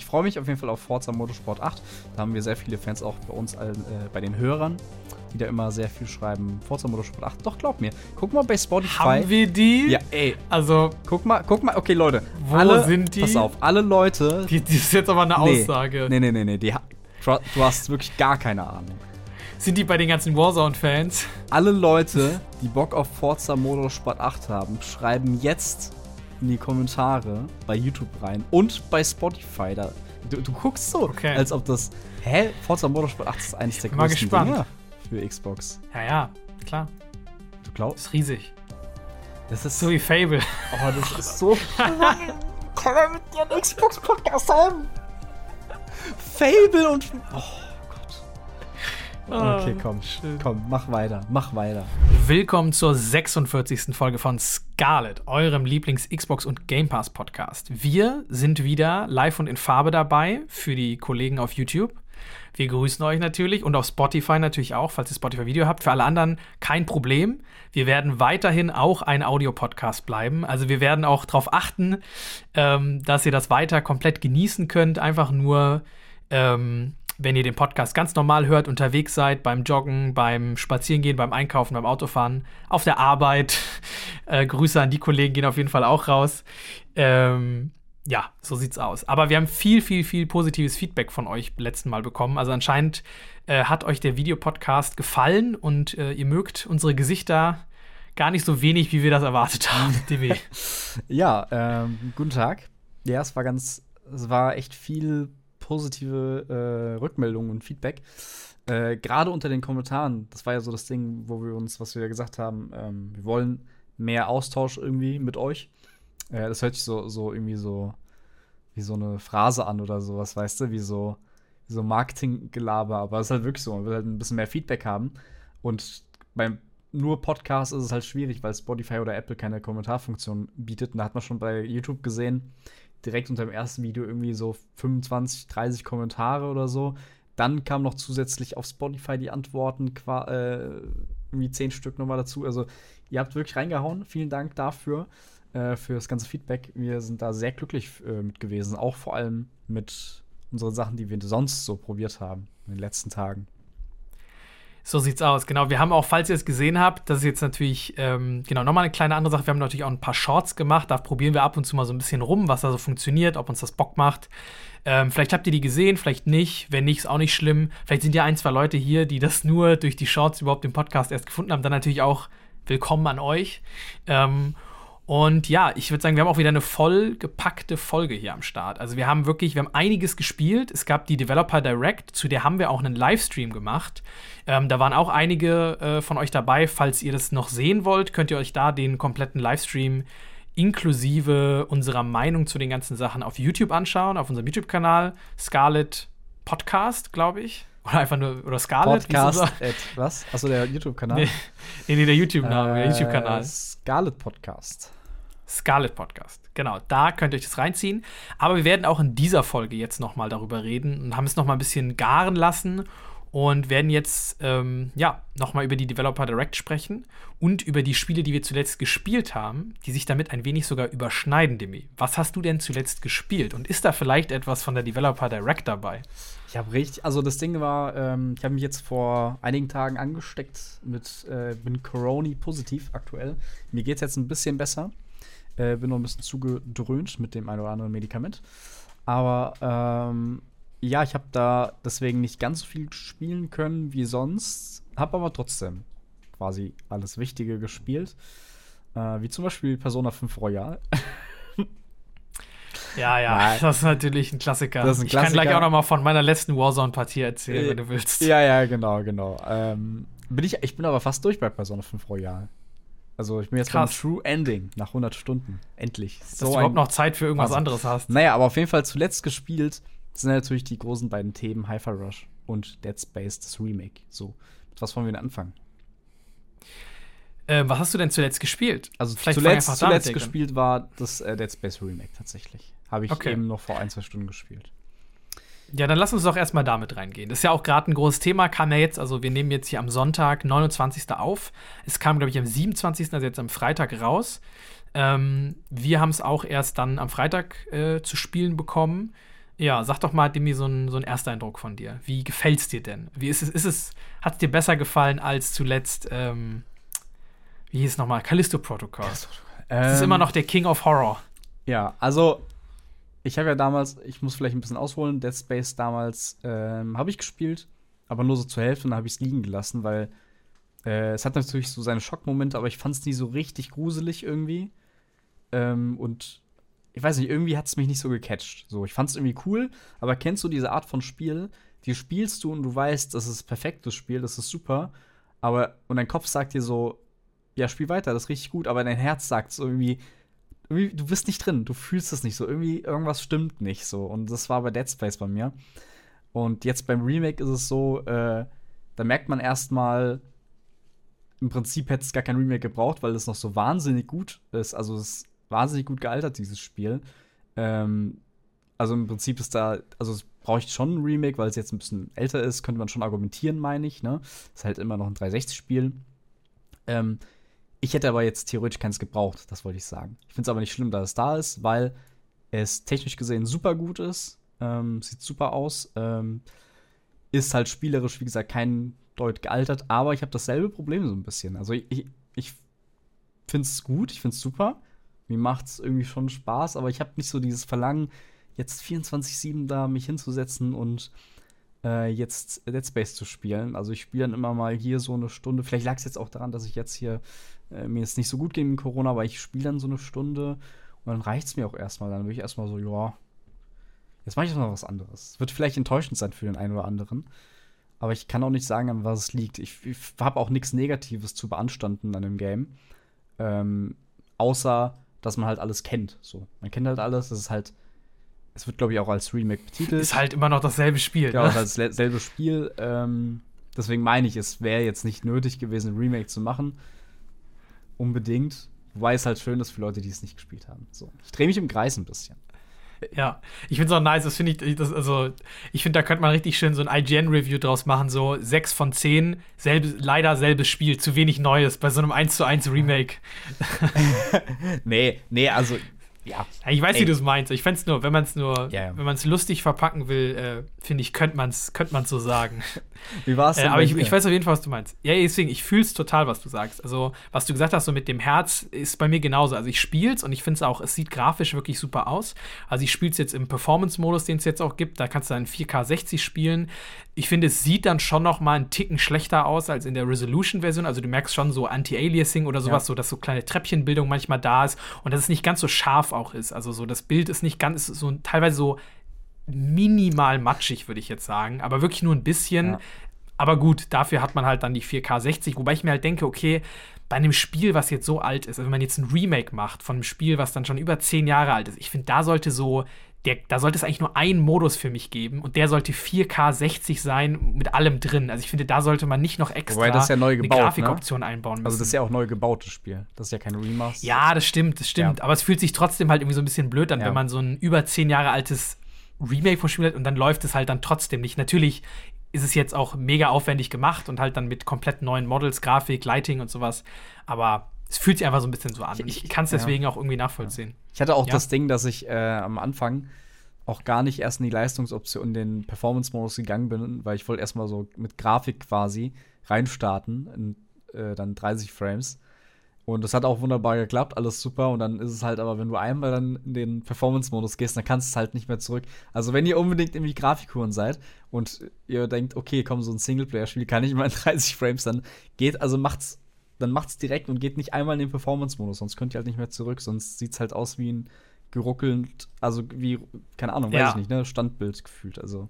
ich freue mich auf jeden Fall auf Forza Motorsport 8. Da haben wir sehr viele Fans auch bei uns, äh, bei den Hörern, die da immer sehr viel schreiben. Forza Motorsport 8. Doch, glaub mir. Guck mal bei Spotify. Haben wir die? Ja, ey. Also, Guck mal, guck mal. Okay, Leute. Wo alle, sind die? Pass auf, alle Leute. die, die ist jetzt aber eine nee, Aussage. Nee, nee, nee, nee. Die, du hast wirklich gar keine Ahnung. Sind die bei den ganzen Warzone-Fans? Alle Leute, die Bock auf Forza Motorsport 8 haben, schreiben jetzt in die Kommentare bei YouTube rein und bei Spotify. Da, du, du guckst so, Okay. als ob das. Hä? Forza Motorsport 8 ist eines der Bin mal größten gespannt. Dinger für Xbox. Ja, ja, klar. Du glaubst? Ist riesig. Das ist So wie Fable. Oh, das ist so. Kann er mit dir einen Xbox-Podcast haben? Fable und. Oh. Okay, komm. Komm, mach weiter. Mach weiter. Willkommen zur 46. Folge von Scarlet, eurem Lieblings-Xbox- und Game Pass-Podcast. Wir sind wieder live und in Farbe dabei für die Kollegen auf YouTube. Wir grüßen euch natürlich und auf Spotify natürlich auch, falls ihr Spotify-Video habt. Für alle anderen kein Problem. Wir werden weiterhin auch ein Audio-Podcast bleiben. Also wir werden auch darauf achten, ähm, dass ihr das weiter komplett genießen könnt. Einfach nur ähm, wenn ihr den Podcast ganz normal hört, unterwegs seid, beim Joggen, beim Spazierengehen, beim Einkaufen, beim Autofahren, auf der Arbeit. Äh, Grüße an die Kollegen gehen auf jeden Fall auch raus. Ähm, ja, so sieht's aus. Aber wir haben viel, viel, viel positives Feedback von euch letzten Mal bekommen. Also anscheinend äh, hat euch der Videopodcast gefallen und äh, ihr mögt unsere Gesichter gar nicht so wenig, wie wir das erwartet haben. DW. Ja, ähm, guten Tag. Ja, es war ganz. Es war echt viel positive äh, Rückmeldungen und Feedback. Äh, Gerade unter den Kommentaren. Das war ja so das Ding, wo wir uns, was wir gesagt haben, ähm, wir wollen mehr Austausch irgendwie mit euch. Äh, das hört sich so, so irgendwie so wie so eine Phrase an oder sowas, weißt du, wie so, so Marketinggelaber. Aber es ist halt wirklich so, man will halt ein bisschen mehr Feedback haben. Und beim nur Podcast ist es halt schwierig, weil Spotify oder Apple keine Kommentarfunktion bietet. Und da hat man schon bei YouTube gesehen, direkt unter dem ersten Video irgendwie so 25, 30 Kommentare oder so. Dann kam noch zusätzlich auf Spotify die Antworten, äh, irgendwie 10 Stück nochmal dazu. Also, ihr habt wirklich reingehauen. Vielen Dank dafür, äh, für das ganze Feedback. Wir sind da sehr glücklich äh, mit gewesen. Auch vor allem mit unseren Sachen, die wir sonst so probiert haben in den letzten Tagen. So sieht's aus, genau. Wir haben auch, falls ihr es gesehen habt, das ist jetzt natürlich, ähm, genau, nochmal eine kleine andere Sache. Wir haben natürlich auch ein paar Shorts gemacht. Da probieren wir ab und zu mal so ein bisschen rum, was da so funktioniert, ob uns das Bock macht. Ähm, vielleicht habt ihr die gesehen, vielleicht nicht. Wenn nicht, ist auch nicht schlimm. Vielleicht sind ja ein, zwei Leute hier, die das nur durch die Shorts überhaupt im Podcast erst gefunden haben. Dann natürlich auch willkommen an euch. Ähm, und ja, ich würde sagen, wir haben auch wieder eine vollgepackte Folge hier am Start. Also wir haben wirklich, wir haben einiges gespielt. Es gab die Developer Direct, zu der haben wir auch einen Livestream gemacht. Ähm, da waren auch einige äh, von euch dabei. Falls ihr das noch sehen wollt, könnt ihr euch da den kompletten Livestream inklusive unserer Meinung zu den ganzen Sachen auf YouTube anschauen, auf unserem YouTube-Kanal. Scarlet Podcast, glaube ich. Oder einfach nur, oder Scarlet. Podcast, at, was? Achso, der YouTube-Kanal. Nee, nee, der YouTube-Name, der Äh, YouTube-Kanal. Scarlet Podcast. Scarlet Podcast. Genau, da könnt ihr euch das reinziehen. Aber wir werden auch in dieser Folge jetzt noch mal darüber reden und haben es noch mal ein bisschen garen lassen und werden jetzt ähm, ja noch mal über die Developer Direct sprechen und über die Spiele, die wir zuletzt gespielt haben, die sich damit ein wenig sogar überschneiden, Demi. Was hast du denn zuletzt gespielt und ist da vielleicht etwas von der Developer Direct dabei? Ich habe richtig, also das Ding war, ähm, ich habe mich jetzt vor einigen Tagen angesteckt mit, äh, bin Corona positiv aktuell. Mir geht es jetzt ein bisschen besser. Äh, bin noch ein bisschen zugedröhnt mit dem ein oder anderen Medikament. Aber ähm, ja, ich habe da deswegen nicht ganz so viel spielen können wie sonst. Habe aber trotzdem quasi alles Wichtige gespielt. Äh, wie zum Beispiel Persona 5 Royal. Ja, ja, Nein. das ist natürlich ein Klassiker. Das ist ein Ich kann gleich Klassiker. auch noch mal von meiner letzten Warzone-Partie erzählen, wenn du willst. Ja, ja, genau, genau. Ähm, bin ich, ich bin aber fast durch bei Persona 5 Royal. Also ich bin jetzt Krass. beim True Ending nach 100 Stunden. Endlich. Dass du überhaupt noch Zeit für irgendwas Also, anderes hast. Naja, aber auf jeden Fall zuletzt gespielt sind natürlich die großen beiden Themen Hi-Fi Rush und Dead Space, das Remake. So, mit was wollen wir denn anfangen? Ähm, was hast du denn zuletzt gespielt? Also Vielleicht zuletzt, zuletzt gespielt war das äh, Dead Space Remake tatsächlich. Habe ich Okay. eben noch vor ein, zwei Stunden gespielt. Ja, dann lass uns doch erstmal damit reingehen. Das ist ja auch gerade ein großes Thema, kam ja jetzt, also wir nehmen jetzt hier am Sonntag, 29. auf. Es kam, glaube ich, am 27., also jetzt am Freitag raus. Ähm, wir haben es auch erst dann am Freitag äh, zu spielen bekommen. Ja, sag doch mal, Demi, so ein, so ein Ersteindruck von dir. Wie gefällt's dir denn? Wie ist es, ist es, hat es dir besser gefallen als zuletzt, ähm, wie hieß es nochmal, Callisto Protocol? Das ähm, ist immer noch der King of Horror. Ja, also ich habe ja damals, ich muss vielleicht ein bisschen ausholen, Dead Space damals ähm, habe ich gespielt, aber nur so zur Hälfte und dann habe ich es liegen gelassen, weil äh, es hat natürlich so seine Schockmomente, aber ich fand es nie so richtig gruselig irgendwie. Ähm, und ich weiß nicht, irgendwie hat es mich nicht so gecatcht. So, ich fand es irgendwie cool, aber kennst du diese Art von Spiel, die spielst du und du weißt, das ist perfektes Spiel, das ist super, aber und dein Kopf sagt dir so, ja, spiel weiter, das ist richtig gut, aber dein Herz sagt so irgendwie, irgendwie, du bist nicht drin, du fühlst es nicht so, irgendwie irgendwas stimmt nicht so und das war bei Dead Space bei mir. Und jetzt beim Remake ist es so, äh, da merkt man erstmal, im Prinzip hätte es gar kein Remake gebraucht, weil es noch so wahnsinnig gut ist. Also es ist wahnsinnig gut gealtert, dieses Spiel. Ähm, also im Prinzip ist da, also es brauche ich schon ein Remake, weil es jetzt ein bisschen älter ist, könnte man schon argumentieren, meine ich. Ne? Ist halt immer noch ein 360-Spiel. Ähm, ich hätte aber jetzt theoretisch keins gebraucht, das wollte ich sagen. Ich finde es aber nicht schlimm, dass es da ist, weil es technisch gesehen super gut ist. Ähm, sieht super aus. Ähm, ist halt spielerisch, wie gesagt, kein Deut gealtert, aber ich habe dasselbe Problem so ein bisschen. Also ich, ich, finde es gut, ich finde es super. Mir macht es irgendwie schon Spaß, aber ich habe nicht so dieses Verlangen, jetzt 24-7 da mich hinzusetzen und äh, jetzt Dead Space zu spielen. Also ich spiele dann immer mal hier so eine Stunde. Vielleicht lag es jetzt auch daran, dass ich jetzt hier äh, mir jetzt nicht so gut mit Corona, aber ich spiele dann so eine Stunde und dann reicht es mir auch erstmal. Dann bin ich erstmal so, ja, jetzt mache ich noch was anderes. Wird vielleicht enttäuschend sein für den einen oder anderen. Aber ich kann auch nicht sagen, an was es liegt. Ich, ich habe auch nichts Negatives zu beanstanden an dem Game. Ähm, außer, dass man halt alles kennt. So. Man kennt halt alles. Das ist halt es wird, glaube ich, auch als Remake betitelt. Ist halt immer noch dasselbe Spiel. Ja, ne? als selbe Spiel. Ähm, deswegen meine ich, es wäre jetzt nicht nötig gewesen, ein Remake zu machen. Unbedingt. Wobei es halt schön ist für Leute, die es nicht gespielt haben. So. Ich drehe mich im Kreis ein bisschen. Ja, ich finde es auch nice, das finde ich, das, also, ich finde, da könnte man richtig schön so ein IGN-Review draus machen, so 6 von 10, selbe, leider selbes Spiel, zu wenig Neues bei so einem 1 zu 1 Remake. nee, nee, also ja. Ich weiß, Ey. wie du es meinst. Ich fände es nur, wenn man es nur, ja, ja. wenn man es lustig verpacken will, äh, finde ich, könnte man es könnt so sagen. Wie war es äh, Aber ich, ich, weiß auf jeden Fall, was du meinst. Ja, deswegen, ich fühle es total, was du sagst. Also, was du gesagt hast, so mit dem Herz, ist bei mir genauso. Also, ich spiele es und ich finde es auch, es sieht grafisch wirklich super aus. Also, ich spiele es jetzt im Performance-Modus, den es jetzt auch gibt. Da kannst du dann 4K 60 spielen. Ich finde, es sieht dann schon noch mal einen Ticken schlechter aus als in der Resolution-Version. Also du merkst schon so Anti-Aliasing oder sowas, ja. so dass so kleine Treppchenbildung manchmal da ist und dass es nicht ganz so scharf auch ist. Also so das Bild ist nicht ganz, ist so teilweise so minimal matschig, würde ich jetzt sagen, aber wirklich nur ein bisschen. Ja. Aber gut, dafür hat man halt dann die 4K 60, wobei ich mir halt denke, okay, bei einem Spiel, was jetzt so alt ist, also wenn man jetzt ein Remake macht von einem Spiel, was dann schon über zehn Jahre alt ist, ich finde, da sollte so der, da sollte es eigentlich nur einen Modus für mich geben und der sollte 4K 60 sein mit allem drin. Also ich finde, da sollte man nicht noch extra ja gebaut, eine Grafikoption ne? einbauen müssen. Also das ist ja auch neu gebautes Spiel. Das ist ja kein Remaster. Ja, das stimmt, das stimmt. Ja. Aber es fühlt sich trotzdem halt irgendwie so ein bisschen blöd an, ja. wenn man so ein über zehn Jahre altes Remake vom Spiel hat und dann läuft es halt dann trotzdem nicht. Natürlich ist es jetzt auch mega aufwendig gemacht und halt dann mit komplett neuen Models, Grafik, Lighting und sowas. Aber es fühlt sich einfach so ein bisschen so an. Ich, ich kann es deswegen ja. auch irgendwie nachvollziehen. Ich hatte auch ja. das Ding, dass ich äh, am Anfang auch gar nicht erst in die Leistungsoption, in den Performance-Modus gegangen bin, weil ich wollte erstmal so mit Grafik quasi reinstarten, in äh, dann 30 Frames. Und das hat auch wunderbar geklappt, alles super. Und dann ist es halt aber, wenn du einmal dann in den Performance-Modus gehst, dann kannst du es halt nicht mehr zurück. Also, wenn ihr unbedingt irgendwie Grafikhuren seid und ihr denkt, okay, komm, so ein Singleplayer-Spiel kann ich mal in 30 Frames, dann geht, also macht's dann macht's direkt und geht nicht einmal in den Performance-Modus, sonst könnt ihr halt nicht mehr zurück, sonst sieht's halt aus wie ein geruckelnd, also wie, keine Ahnung, weiß ja. ich nicht, ne, Standbild gefühlt, also.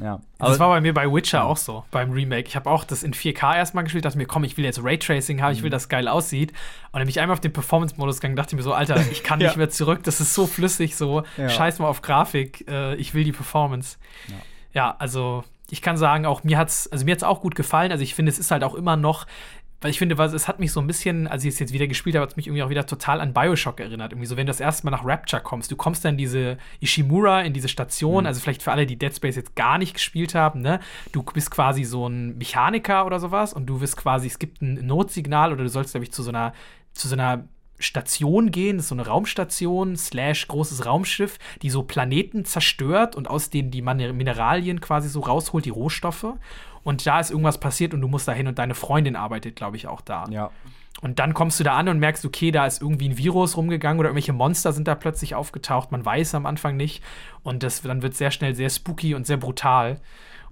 Ja. das war bei mir bei Witcher ja. auch so, beim Remake. Ich habe auch das in 4K erstmal gespielt, dachte mir, komm, ich will jetzt Raytracing haben, mhm. ich will, mhm. dass geil aussieht. Und dann bin ich einmal auf den Performance-Modus gegangen, dachte mir so, Alter, ich kann ja. nicht mehr zurück, das ist so flüssig, so, ja. scheiß mal auf Grafik, äh, ich will die Performance. Ja. also ich kann sagen, auch mir hat's, also mir hat's auch gut gefallen. Also ich finde, es ist halt auch immer noch weil ich finde, was, es hat mich so ein bisschen, als ich es jetzt wieder gespielt habe, hat es mich irgendwie auch wieder total an Bioshock erinnert. Irgendwie so, wenn du das erste Mal nach Rapture kommst, du kommst dann in diese Ishimura, in diese Station, mhm. also vielleicht für alle, die Dead Space jetzt gar nicht gespielt haben, ne? Du bist quasi so ein Mechaniker oder sowas und du wirst quasi, es gibt ein Notsignal oder du sollst, glaube ich, zu so einer, zu so einer Station gehen, das ist so eine Raumstation slash großes Raumschiff, die so Planeten zerstört und aus denen die Mineralien quasi so rausholt, die Rohstoffe. Und da ist irgendwas passiert und du musst da hin und deine Freundin arbeitet, glaube ich, auch da. Ja. Und dann kommst du da an und merkst, okay, da ist irgendwie ein Virus rumgegangen oder irgendwelche Monster sind da plötzlich aufgetaucht. Man weiß am Anfang nicht. Und das, dann wird sehr schnell sehr spooky und sehr brutal.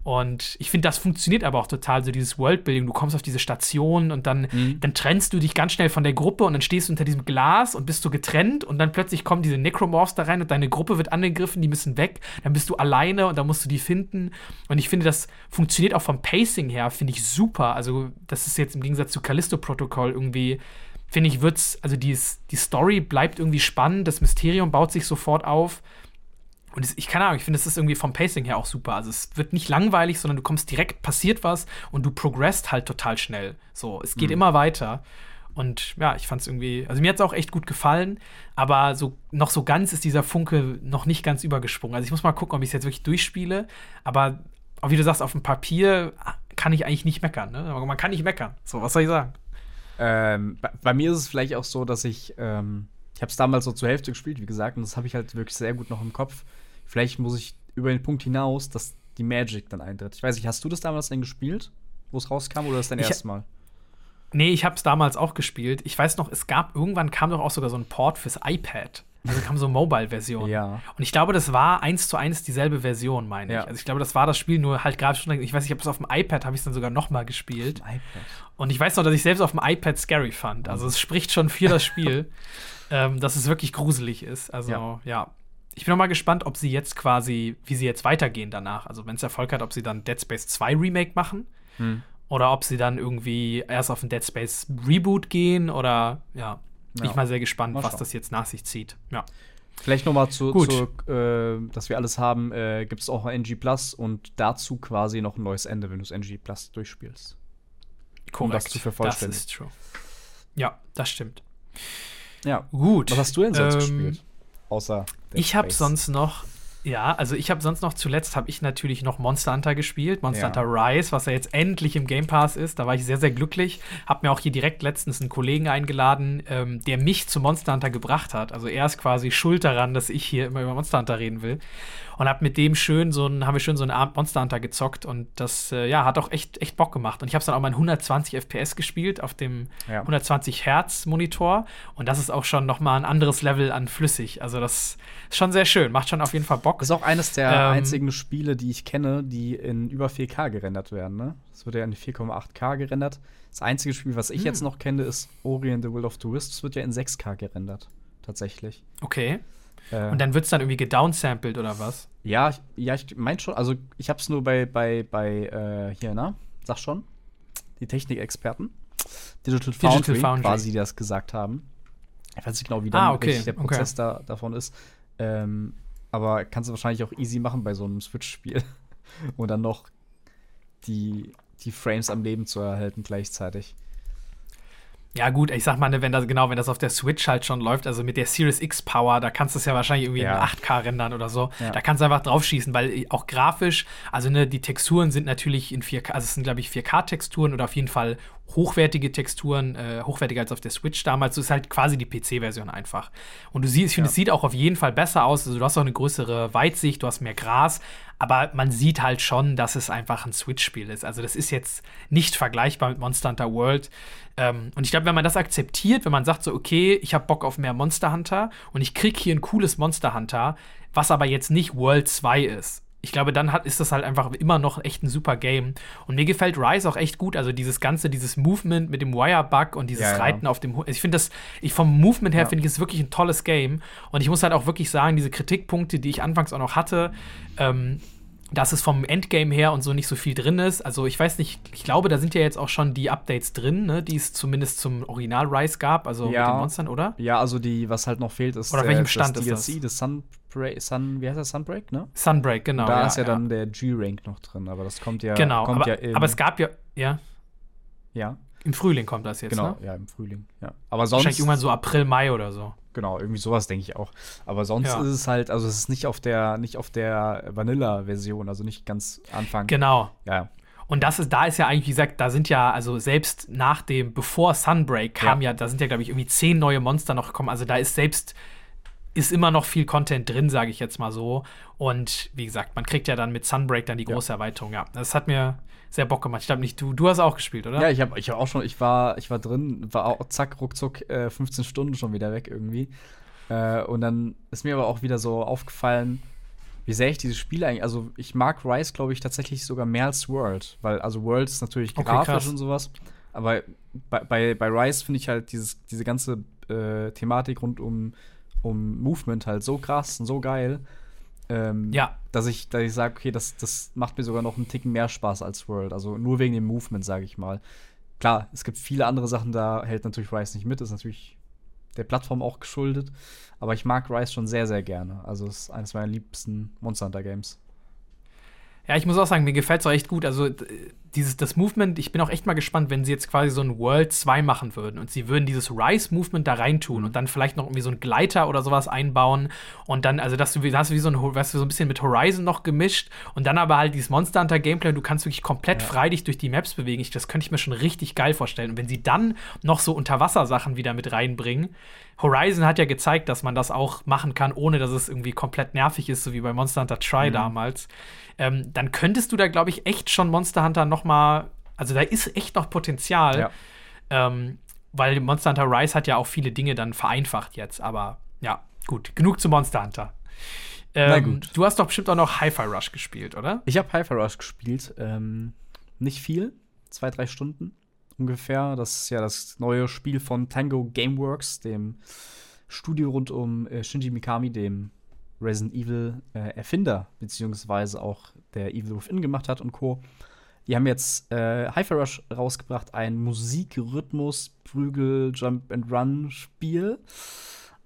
Und ich finde, das funktioniert aber auch total, so dieses Worldbuilding. Du kommst auf diese Station und dann, mhm. dann trennst du dich ganz schnell von der Gruppe und dann stehst du unter diesem Glas und bist du getrennt und dann plötzlich kommen diese Necromorphs da rein und deine Gruppe wird angegriffen, die müssen weg. Dann bist du alleine und dann musst du die finden. Und ich finde, das funktioniert auch vom Pacing her, finde ich super. Also, das ist jetzt im Gegensatz zu Callisto-Protokoll irgendwie finde ich, wird's, also die, die Story bleibt irgendwie spannend, das Mysterium baut sich sofort auf. Und ich keine Ahnung, ich finde, es ist irgendwie vom Pacing her auch super. Also es wird nicht langweilig, sondern du kommst direkt, passiert was und du progressst halt total schnell. So, es geht mhm. immer weiter. Und ja, ich fand es irgendwie, also mir hat es auch echt gut gefallen, aber so noch so ganz ist dieser Funke noch nicht ganz übergesprungen. Also ich muss mal gucken, ob ich es jetzt wirklich durchspiele. Aber wie du sagst, auf dem Papier kann ich eigentlich nicht meckern. Ne? Man kann nicht meckern. So, was soll ich sagen? Ähm, bei, bei, mir ist es vielleicht auch so, dass ich, ähm, ich habe es damals so zur Hälfte gespielt, wie gesagt, und das habe ich halt wirklich sehr gut noch im Kopf. Vielleicht muss ich über den Punkt hinaus, dass die Magic dann eintritt. Ich weiß nicht, hast du das damals denn gespielt, wo es rauskam, oder das dein erstes Mal? Nee, ich habe es damals auch gespielt. Ich weiß noch, es gab irgendwann kam doch auch sogar so ein Port fürs iPad. Also kam so eine Mobile-Version. Ja. Und ich glaube, das war eins zu eins dieselbe Version, meine ich. Ja. Also ich glaube, das war das Spiel, nur halt gerade schon, ich weiß nicht, ob es auf dem iPad habe ich es dann sogar noch mal gespielt. Und ich weiß noch, dass ich selbst auf dem iPad scary fand. Also es spricht schon für das Spiel, ähm, dass es wirklich gruselig ist. Also ja. ja ich bin noch mal gespannt, ob sie jetzt quasi, wie sie jetzt weitergehen danach. Also, wenn es Erfolg hat, ob sie dann Dead Space 2 Remake machen hm. oder ob sie dann irgendwie erst auf ein Dead Space Reboot gehen oder ja. Bin ja. ich mal sehr gespannt, mal was das jetzt nach sich zieht. Ja. Vielleicht noch mal zu, zu äh, dass wir alles haben, äh, gibt es auch NG Plus und dazu quasi noch ein neues Ende, wenn du es NG Plus durchspielst. Korrekt. Um das zu vervollständigen. Das ist true. Ja, das stimmt. Ja. Gut. Was hast du denn sonst ähm, gespielt? Außer ich habe sonst noch ja, also ich habe sonst noch zuletzt habe ich natürlich noch Monster Hunter gespielt, Monster ja. Hunter Rise, was ja jetzt endlich im Game Pass ist. Da war ich sehr sehr glücklich. Habe mir auch hier direkt letztens einen Kollegen eingeladen, ähm, der mich zu Monster Hunter gebracht hat. Also er ist quasi schuld daran, dass ich hier immer über Monster Hunter reden will und habe mit dem schön so ein, haben wir schön so einen Abend Monster Hunter gezockt und das äh, ja hat auch echt echt Bock gemacht und ich habe es dann auch mal in 120 FPS gespielt auf dem ja. 120 Hertz Monitor und das ist auch schon noch mal ein anderes Level an flüssig. Also das ist schon sehr schön, macht schon auf jeden Fall Bock. Das ist auch eines der ähm, einzigen Spiele, die ich kenne, die in über 4K gerendert werden. Ne? Das wird ja in 4,8K gerendert. Das einzige Spiel, was ich hm. jetzt noch kenne, ist Ori and the Will of the Wisps. Das wird ja in 6K gerendert, tatsächlich. Okay. Äh, und dann wird es dann irgendwie gedownsampled oder was? Ja, ja, ich meine schon. Also ich habe es nur bei, bei, bei äh, hier, na, sag schon, die Technikexperten, Digital Foundry, Digital Foundry, quasi, die das gesagt haben. Ich weiß nicht genau, wie dann ah, okay. der Prozess okay. da, davon ist. Ähm, aber kannst du wahrscheinlich auch easy machen bei so einem Switch-Spiel. Und dann noch die, die Frames am Leben zu erhalten gleichzeitig. Ja, gut, ich sag mal, ne, wenn das, genau, wenn das auf der Switch halt schon läuft, also mit der Series X Power, da kannst du es ja wahrscheinlich irgendwie ja. in 8K rendern oder so. Ja. Da kannst du einfach draufschießen, weil auch grafisch, also ne, die Texturen sind natürlich in 4K, also es sind, glaube ich, 4K-Texturen oder auf jeden Fall hochwertige Texturen, äh, hochwertiger als auf der Switch damals. So ist halt quasi die PC-Version einfach. Und du siehst, ich finde, ja. es sieht auch auf jeden Fall besser aus. Also du hast auch eine größere Weitsicht, du hast mehr Gras, aber man sieht halt schon, dass es einfach ein Switch-Spiel ist. Also das ist jetzt nicht vergleichbar mit Monster Hunter World. Ähm, und ich glaube, wenn man das akzeptiert, wenn man sagt so, okay, ich habe Bock auf mehr Monster Hunter und ich krieg hier ein cooles Monster Hunter, was aber jetzt nicht World 2 ist, ich glaube, dann hat, ist das halt einfach immer noch echt ein super Game. Und mir gefällt Rise auch echt gut. Also dieses ganze, dieses Movement mit dem Wire-Bug und dieses ja, ja. Reiten auf dem. Also ich finde das, ich vom Movement her ja. finde ich es wirklich ein tolles Game. Und ich muss halt auch wirklich sagen, diese Kritikpunkte, die ich anfangs auch noch hatte, ähm, dass es vom Endgame her und so nicht so viel drin ist. Also ich weiß nicht, ich glaube, da sind ja jetzt auch schon die Updates drin, ne, die es zumindest zum Original Rise gab, also ja. mit den Monstern, oder? Ja, also die, was halt noch fehlt, ist oder der, welchem Stand das DLC, ist das? das Sunbreak, Sun, wie heißt das, Sunbreak, ne? Sunbreak, genau. Da ja, ist ja, ja, dann der G-Rank noch drin, aber das kommt ja Genau, kommt aber, ja aber es gab ja, ja. Ja. Im Frühling kommt das jetzt, genau, ne? ja, im Frühling, ja. Aber sonst Wahrscheinlich irgendwann so April, Mai oder so. Genau, irgendwie sowas denke ich auch. Aber sonst ja. ist es halt, also es ist nicht auf der, nicht auf der Vanilla-Version, also nicht ganz Anfang. Genau. Ja. Und das ist, da ist ja eigentlich, wie gesagt, da sind ja, also selbst nach dem, bevor Sunbreak kam ja, ja da sind ja, glaube ich, irgendwie zehn neue Monster noch gekommen. Also da ist selbst, ist immer noch viel Content drin, sage ich jetzt mal so. Und wie gesagt, man kriegt ja dann mit Sunbreak dann die große ja. Erweiterung. Ja, das hat mir sehr Bock gemacht. Ich glaube nicht, du, du hast auch gespielt, oder? Ja, ich habe ich hab auch schon, ich war, ich war drin, war auch zack, ruckzuck äh, 15 Stunden schon wieder weg irgendwie. Äh, und dann ist mir aber auch wieder so aufgefallen, wie sehr ich dieses Spiel eigentlich, also ich mag Rise, glaube ich, tatsächlich sogar mehr als World, weil also World ist natürlich okay, grafisch krass. und sowas, aber bei, bei, bei Rise finde ich halt dieses, diese ganze äh, Thematik rund um, um Movement halt so krass und so geil, ähm, ja. dass ich, dass ich sage, okay, das, das macht mir sogar noch einen Ticken mehr Spaß als World, also nur wegen dem Movement, sage ich mal. Klar, es gibt viele andere Sachen, da hält natürlich Rise nicht mit, ist natürlich der Plattform auch geschuldet. Aber ich mag Rise schon sehr, sehr gerne. Also es ist eines meiner liebsten Monster Hunter Games. Ja, ich muss auch sagen, mir gefällt es auch echt gut. Also dieses das Movement, ich bin auch echt mal gespannt, wenn sie jetzt quasi so ein World 2 machen würden und sie würden dieses Rise-Movement da reintun und dann vielleicht noch irgendwie so ein Gleiter oder sowas einbauen und dann, also dass du, hast du wie so ein, weißt du, so ein bisschen mit Horizon noch gemischt und dann aber halt dieses Monster Hunter Gameplay, du kannst wirklich komplett ja. frei dich durch die Maps bewegen. Ich, das könnte ich mir schon richtig geil vorstellen. Und wenn sie dann noch so Unterwassersachen wieder mit reinbringen, Horizon hat ja gezeigt, dass man das auch machen kann, ohne dass es irgendwie komplett nervig ist, so wie bei Monster Hunter Try mhm. damals. Ähm, dann könntest du da, glaube ich, echt schon Monster Hunter noch mal, also da ist echt noch Potenzial. Ja. Ähm, weil Monster Hunter Rise hat ja auch viele Dinge dann vereinfacht jetzt. Aber ja, gut, genug zu Monster Hunter. Ähm, du hast doch bestimmt auch noch Hi-Fi Rush gespielt, oder? Ich habe Hi-Fi Rush gespielt. Ähm, nicht viel, zwei, drei Stunden ungefähr. Das ist ja das neue Spiel von Tango Gameworks, dem Studio rund um äh, Shinji Mikami, dem Resident Evil äh, Erfinder, beziehungsweise auch der Evil Within gemacht hat und Co. Die haben jetzt äh, Hi-Fi Rush rausgebracht, ein Musikrhythmus, Prügel, Jump and Run Spiel,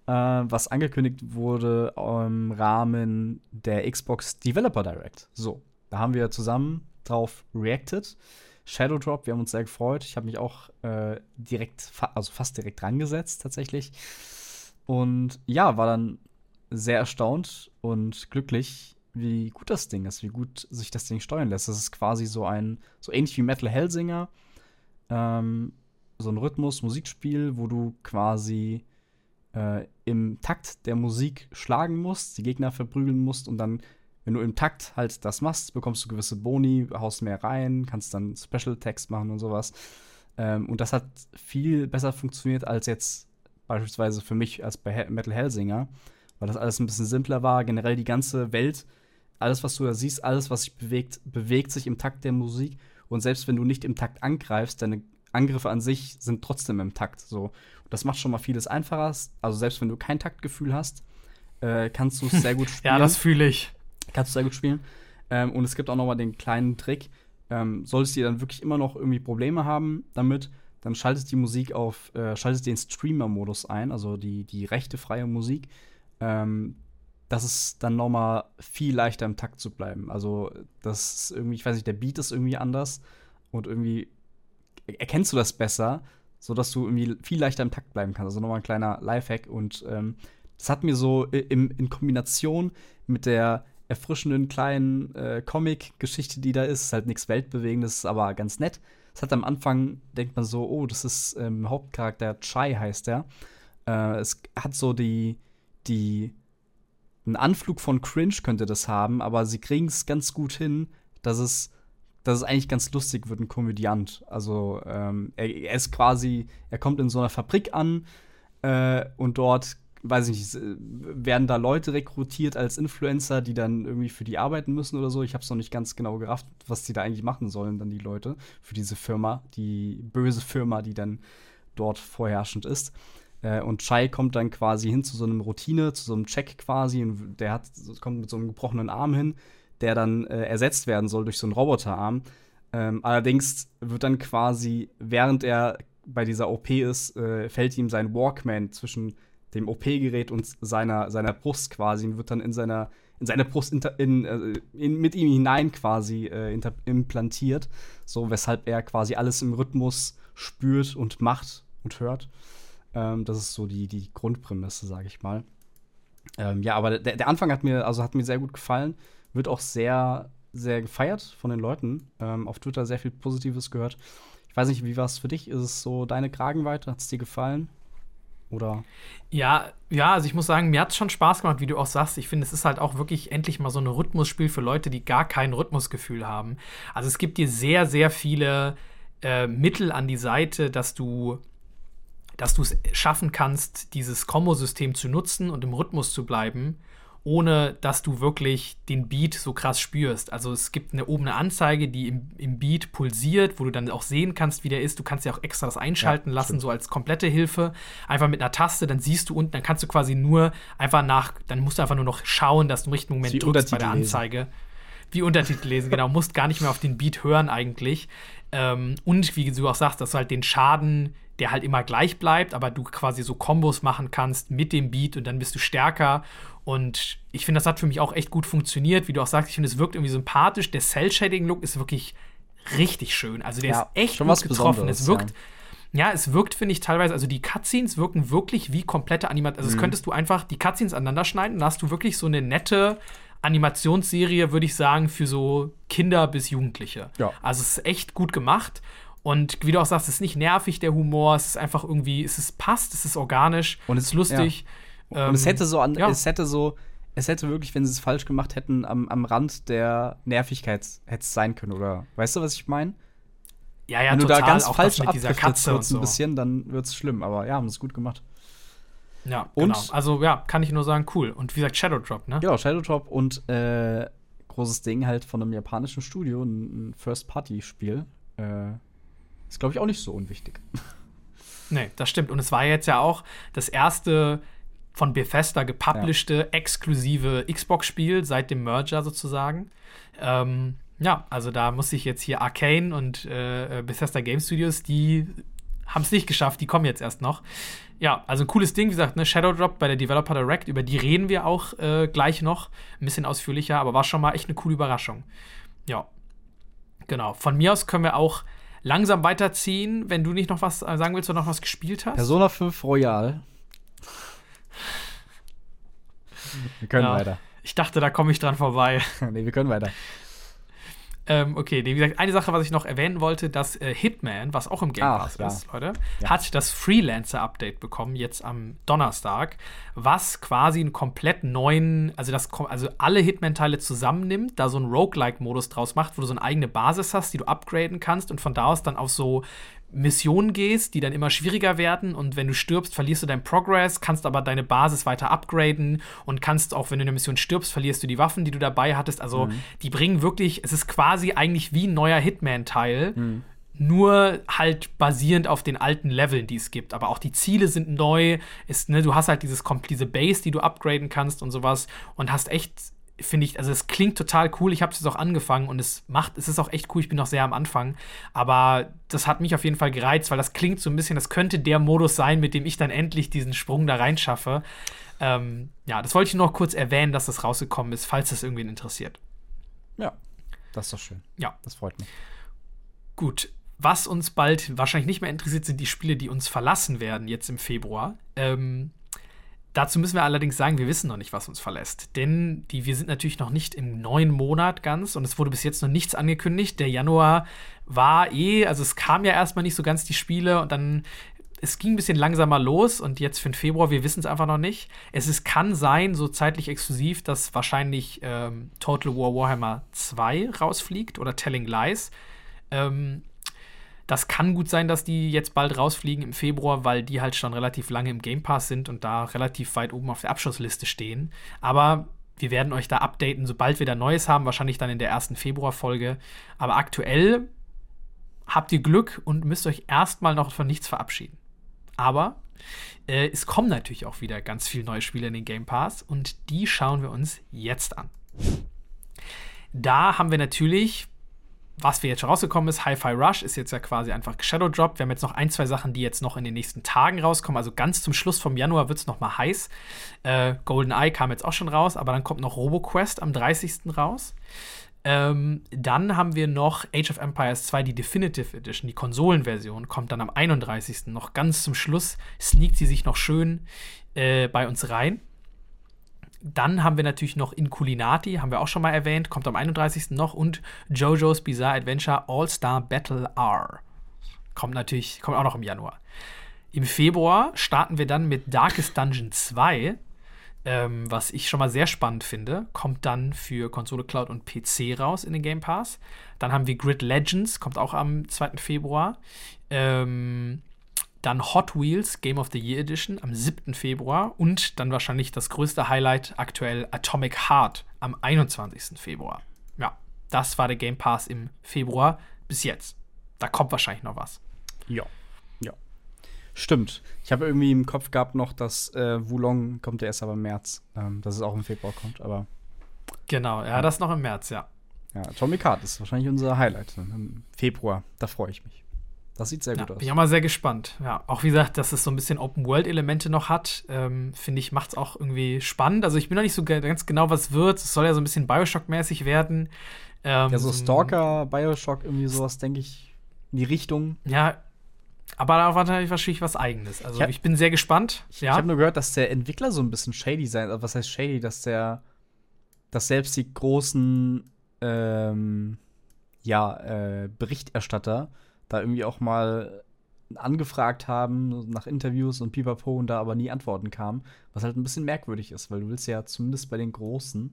äh, was angekündigt wurde im Rahmen der Xbox Developer Direct. So, da haben wir zusammen drauf reacted. Shadow Drop, wir haben uns sehr gefreut. Ich habe mich auch äh, direkt, fa also fast direkt dran gesetzt, tatsächlich. Und ja, war dann sehr erstaunt und glücklich, wie gut das Ding ist, wie gut sich das Ding steuern lässt. Das ist quasi so ein, so ähnlich wie Metal Hellsinger, ähm, so ein Rhythmus-Musikspiel, wo du quasi äh, im Takt der Musik schlagen musst, die Gegner verprügeln musst und dann wenn du im Takt halt das machst, bekommst du gewisse Boni, haust mehr rein, kannst dann Special Text machen und sowas. Ähm, und das hat viel besser funktioniert als jetzt beispielsweise für mich als bei Metal Hellsinger, weil das alles ein bisschen simpler war. Generell die ganze Welt, alles, was du da siehst, alles, was sich bewegt, bewegt sich im Takt der Musik. Und selbst wenn du nicht im Takt angreifst, deine Angriffe an sich sind trotzdem im Takt. So. Und das macht schon mal vieles einfacher. Also selbst wenn du kein Taktgefühl hast, äh, kannst du es sehr gut spielen. ja, das fühle ich. Kannst du sehr gut spielen. Ähm, und es gibt auch noch mal den kleinen Trick. Ähm, solltest du dann wirklich immer noch irgendwie Probleme haben damit, dann schaltest die Musik auf, äh, schaltest den Streamer-Modus ein, also die, die rechte freie Musik. Ähm, das ist dann noch mal viel leichter im Takt zu bleiben. Also, das ist irgendwie, ich weiß nicht, der Beat ist irgendwie anders und irgendwie erkennst du das besser, sodass du irgendwie viel leichter im Takt bleiben kannst. Also nochmal ein kleiner Lifehack und ähm, das hat mir so in, in Kombination mit der erfrischenden kleinen äh, Comic-Geschichte, die da ist. Ist halt nichts Weltbewegendes, aber ganz nett. Es hat am Anfang, denkt man so, oh, das ist ähm, Hauptcharakter Chai heißt der. Äh, es hat so die, die, einen Anflug von Cringe könnte das haben, aber sie kriegen es ganz gut hin, dass es, dass es eigentlich ganz lustig wird, ein Komödiant. Also ähm, er, er, ist quasi, er kommt in so einer Fabrik an äh, und dort weiß ich nicht, werden da Leute rekrutiert als Influencer, die dann irgendwie für die arbeiten müssen oder so. Ich habe es noch nicht ganz genau gerafft, was die da eigentlich machen sollen, dann die Leute für diese Firma, die böse Firma, die dann dort vorherrschend ist. Äh, und Chai kommt dann quasi hin zu so einem Routine, zu so einem Check quasi. Und der hat, kommt mit so einem gebrochenen Arm hin, der dann äh, ersetzt werden soll durch so einen Roboterarm. Ähm, allerdings wird dann quasi, während er bei dieser OP ist, äh, fällt ihm sein Walkman zwischen dem OP-Gerät und seiner, seiner Brust quasi und wird dann in seiner in seine Brust in, äh, in, mit ihm hinein quasi äh, implantiert, so weshalb er quasi alles im Rhythmus spürt und macht und hört. Ähm, das ist so die, die Grundprämisse, sage ich mal. Ähm, ja, aber der, der Anfang hat mir, also hat mir sehr gut gefallen. Wird auch sehr sehr gefeiert von den Leuten. Ähm, auf Twitter sehr viel Positives gehört. Ich weiß nicht, wie war es für dich? Ist es so deine Kragenweite? Hat es dir gefallen? Oder? Ja, ja, also ich muss sagen, mir hat es schon Spaß gemacht, wie du auch sagst. Ich finde, es ist halt auch wirklich endlich mal so ein Rhythmusspiel für Leute, die gar kein Rhythmusgefühl haben. Also es gibt dir sehr, sehr viele äh, Mittel an die Seite, dass du dass du es schaffen kannst, dieses Kombo-System zu nutzen und im Rhythmus zu bleiben ohne dass du wirklich den Beat so krass spürst. Also es gibt eine oben eine Anzeige, die im, im Beat pulsiert, wo du dann auch sehen kannst, wie der ist. Du kannst ja auch extra das einschalten ja, lassen, stimmt. so als komplette Hilfe. Einfach mit einer Taste, dann siehst du unten, dann kannst du quasi nur einfach nach, dann musst du einfach nur noch schauen, dass du im richtigen Moment drückst bei der Anzeige. Lesen. Wie Untertitel lesen, genau. musst gar nicht mehr auf den Beat hören eigentlich. Ähm, und wie du auch sagst, dass du halt den Schaden der halt immer gleich bleibt, aber du quasi so Kombos machen kannst mit dem Beat und dann bist du stärker und ich finde, das hat für mich auch echt gut funktioniert. Wie du auch sagst, ich finde, es wirkt irgendwie sympathisch. Der Cell-Shading-Look ist wirklich richtig schön. Also der ja, ist echt schon gut getroffen. Es wirkt, ja. ja. es wirkt, finde ich, teilweise, also die Cutscenes wirken wirklich wie komplette Animation. Also mhm. könntest du einfach die Cutscenes aneinander schneiden und hast du wirklich so eine nette Animationsserie, würde ich sagen, für so Kinder bis Jugendliche. Ja. Also es ist echt gut gemacht. Und wie du auch sagst, es ist nicht nervig, der Humor. Es ist einfach irgendwie, es ist passt, es ist organisch, und es ist lustig. Ja. Ähm, und es hätte so an, ja. es hätte so, es hätte wirklich, wenn sie es falsch gemacht hätten, am, am Rand der Nervigkeit hätte es sein können, oder weißt du, was ich meine? Ja, ja, Wenn total, du da ganz falsch mit dieser Katze kurz so. ein bisschen, dann wird es schlimm. Aber ja, haben es gut gemacht. Ja, und, genau. Also ja, kann ich nur sagen, cool. Und wie gesagt, Shadow Drop, ne? Genau, Shadow Drop und äh, großes Ding halt von einem japanischen Studio, ein First-Party-Spiel. Äh, ist, glaube ich, auch nicht so unwichtig. Nee, das stimmt. Und es war jetzt ja auch das erste von Bethesda gepublished ja. exklusive Xbox-Spiel seit dem Merger sozusagen. Ähm, ja, also da muss ich jetzt hier Arcane und äh, Bethesda Game Studios, die haben es nicht geschafft, die kommen jetzt erst noch. Ja, also ein cooles Ding, wie gesagt, ne, Shadow Drop bei der Developer Direct, über die reden wir auch äh, gleich noch, ein bisschen ausführlicher, aber war schon mal echt eine coole Überraschung. Ja, genau. Von mir aus können wir auch langsam weiterziehen, wenn du nicht noch was äh, sagen willst oder noch was gespielt hast. Persona 5 Royal wir können ja, weiter. Ich dachte, da komme ich dran vorbei. nee, wir können weiter. Ähm, okay, wie gesagt, eine Sache, was ich noch erwähnen wollte, dass äh, Hitman, was auch im Game Pass ja. ist, Leute, ja. hat das Freelancer-Update bekommen, jetzt am Donnerstag, was quasi einen komplett neuen, also das also alle Hitman-Teile zusammennimmt, da so einen Roguelike-Modus draus macht, wo du so eine eigene Basis hast, die du upgraden kannst und von da aus dann auf so Missionen gehst, die dann immer schwieriger werden und wenn du stirbst, verlierst du deinen Progress, kannst aber deine Basis weiter upgraden und kannst auch, wenn du in der Mission stirbst, verlierst du die Waffen, die du dabei hattest. Also mhm. die bringen wirklich, es ist quasi eigentlich wie ein neuer Hitman-Teil. Mhm. Nur halt basierend auf den alten Leveln, die es gibt. Aber auch die Ziele sind neu. Ist, ne, du hast halt dieses, diese Base, die du upgraden kannst und sowas. Und hast echt finde ich, also es klingt total cool. Ich habe es jetzt auch angefangen und es macht, es ist auch echt cool. Ich bin noch sehr am Anfang, aber das hat mich auf jeden Fall gereizt, weil das klingt so ein bisschen, das könnte der Modus sein, mit dem ich dann endlich diesen Sprung da rein schaffe. Ähm, ja, das wollte ich noch kurz erwähnen, dass das rausgekommen ist, falls das irgendwen interessiert. Ja, das ist doch schön. Ja, das freut mich. Gut. Was uns bald wahrscheinlich nicht mehr interessiert, sind die Spiele, die uns verlassen werden jetzt im Februar. Ähm, Dazu müssen wir allerdings sagen, wir wissen noch nicht, was uns verlässt. Denn die, wir sind natürlich noch nicht im neuen Monat ganz und es wurde bis jetzt noch nichts angekündigt. Der Januar war eh, also es kam ja erstmal nicht so ganz die Spiele und dann es ging ein bisschen langsamer los und jetzt für den Februar, wir wissen es einfach noch nicht. Es ist, kann sein, so zeitlich exklusiv, dass wahrscheinlich ähm, Total War Warhammer 2 rausfliegt oder Telling Lies. Ähm, das kann gut sein, dass die jetzt bald rausfliegen im Februar, weil die halt schon relativ lange im Game Pass sind und da relativ weit oben auf der Abschlussliste stehen. Aber wir werden euch da updaten, sobald wir da Neues haben, wahrscheinlich dann in der ersten Februarfolge. Aber aktuell habt ihr Glück und müsst euch erstmal noch von nichts verabschieden. Aber äh, es kommen natürlich auch wieder ganz viele neue Spiele in den Game Pass und die schauen wir uns jetzt an. Da haben wir natürlich was wir jetzt schon rausgekommen ist, Hi-Fi Rush ist jetzt ja quasi einfach Shadow Drop. Wir haben jetzt noch ein, zwei Sachen, die jetzt noch in den nächsten Tagen rauskommen. Also ganz zum Schluss vom Januar wird es noch mal heiß. Äh, Golden Eye kam jetzt auch schon raus, aber dann kommt noch RoboQuest am 30. raus. Ähm, dann haben wir noch Age of Empires 2, die Definitive Edition, die Konsolenversion, kommt dann am 31. Noch ganz zum Schluss sneakt sie sich noch schön äh, bei uns rein. Dann haben wir natürlich noch Inculinati, haben wir auch schon mal erwähnt, kommt am 31. noch und JoJo's Bizarre Adventure All-Star Battle R. Kommt natürlich, kommt auch noch im Januar. Im Februar starten wir dann mit Darkest Dungeon 2, ähm, was ich schon mal sehr spannend finde. Kommt dann für Konsole Cloud und PC raus in den Game Pass. Dann haben wir Grid Legends, kommt auch am 2. Februar. Ähm, dann Hot Wheels Game of the Year Edition am 7. Februar und dann wahrscheinlich das größte Highlight aktuell Atomic Heart am 21. Februar. Ja, das war der Game Pass im Februar bis jetzt. Da kommt wahrscheinlich noch was. Ja, ja. Stimmt. Ich habe irgendwie im Kopf gehabt noch, dass äh, Wulong kommt ja erst aber im März. Ähm, dass es auch im Februar kommt, aber. Genau, ja, das noch im März, ja. Ja, Atomic Heart ist wahrscheinlich unser Highlight im Februar. Da freue ich mich. Das sieht sehr ja, gut aus. Bin ich auch mal sehr gespannt. Ja, auch wie gesagt, dass es so ein bisschen Open-World-Elemente noch hat, ähm, finde ich, macht es auch irgendwie spannend. Also ich bin noch nicht so ganz genau, was wird. Es soll ja so ein bisschen Bioshock-mäßig werden. Ähm, ja, so Stalker, Bioshock, irgendwie sowas, denke ich, in die Richtung. Ja, aber da war natürlich wahrscheinlich was Eigenes. Also ich, hab, ich bin sehr gespannt. Ich, ja. ich habe nur gehört, dass der Entwickler so ein bisschen shady sein. Also was heißt shady? Dass der, dass selbst die großen, ähm, ja, äh, Berichterstatter da irgendwie auch mal angefragt haben nach Interviews und pipapo und da aber nie Antworten kam, was halt ein bisschen merkwürdig ist, weil du willst ja zumindest bei den Großen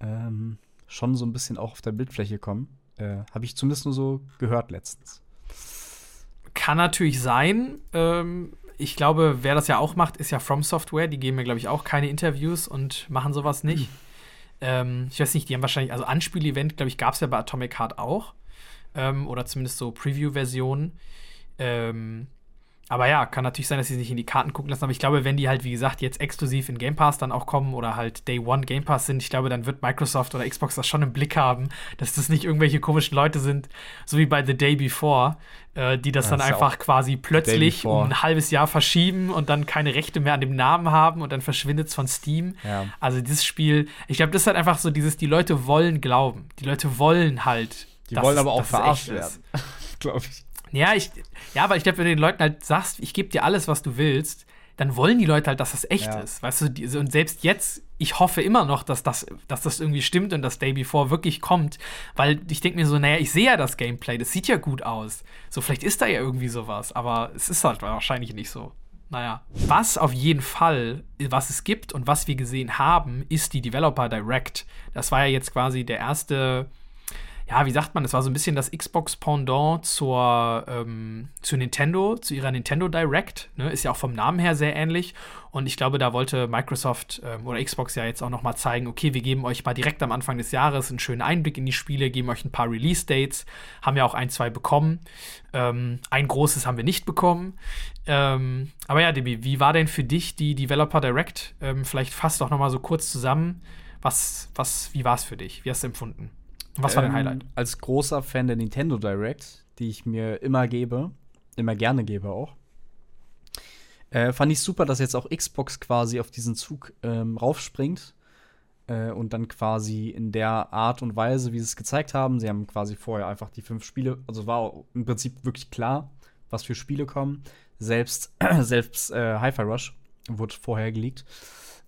ähm, schon so ein bisschen auch auf der Bildfläche kommen. Äh, Habe ich zumindest nur so gehört letztens. Kann natürlich sein. Ähm, ich glaube, wer das ja auch macht, ist ja From Software. Die geben mir, glaube ich, auch keine Interviews und machen sowas nicht. Mhm. Ähm, ich weiß nicht, die haben wahrscheinlich, also Anspiel-Event, glaube ich, gab es ja bei Atomic Heart auch ähm, oder zumindest so Preview-Versionen. Ähm, aber ja, kann natürlich sein, dass sie sich in die Karten gucken lassen. Aber ich glaube, wenn die halt, wie gesagt, jetzt exklusiv in Game Pass dann auch kommen oder halt Day One Game Pass sind, ich glaube, dann wird Microsoft oder Xbox das schon im Blick haben, dass das nicht irgendwelche komischen Leute sind, so wie bei The Day Before, äh, die das, das dann einfach quasi plötzlich um ein halbes Jahr verschieben und dann keine Rechte mehr an dem Namen haben und dann verschwindet es von Steam. Ja. Also dieses Spiel, ich glaube, das ist halt einfach so dieses, die Leute wollen glauben. Die Leute wollen halt die wollen aber auch verarscht werden. glaube ich. Ja, ich, ja, aber ich glaube, wenn du den Leuten halt sagst, ich gebe dir alles, was du willst, dann wollen die Leute halt, dass das echt ja. ist. Weißt du, und selbst jetzt, ich hoffe immer noch, dass das, dass das irgendwie stimmt und das Day Before wirklich kommt, weil ich denke mir so, naja, ich sehe ja das Gameplay, das sieht ja gut aus. So, vielleicht ist da ja irgendwie sowas, aber es ist halt wahrscheinlich nicht so. Naja. Was auf jeden Fall, was es gibt und was wir gesehen haben, ist die Developer Direct. Das war ja jetzt quasi der erste ja, wie sagt man, es war so ein bisschen das Xbox-Pendant zur, ähm, zu Nintendo, zu ihrer Nintendo Direct. Ne? Ist ja auch vom Namen her sehr ähnlich. Und ich glaube, da wollte Microsoft ähm, oder Xbox ja jetzt auch noch mal zeigen, okay, wir geben euch mal direkt am Anfang des Jahres einen schönen Einblick in die Spiele, geben euch ein paar Release-Dates. Haben ja auch ein, zwei bekommen. Ähm, ein großes haben wir nicht bekommen. Ähm, aber ja, Debbie, wie war denn für dich die Developer Direct? Ähm, vielleicht fasst doch noch mal so kurz zusammen. Was, was, wie war es für dich? Wie hast du empfunden? Was war dein ähm, Highlight? Als großer Fan der Nintendo Direct, die ich mir immer gebe, immer gerne gebe auch, äh, fand ich super, dass jetzt auch Xbox quasi auf diesen Zug ähm, raufspringt äh, und dann quasi in der Art und Weise, wie sie es gezeigt haben, sie haben quasi vorher einfach die fünf Spiele, also war im Prinzip wirklich klar, was für Spiele kommen. Selbst, selbst äh, Hi-Fi Rush wurde vorher geleakt.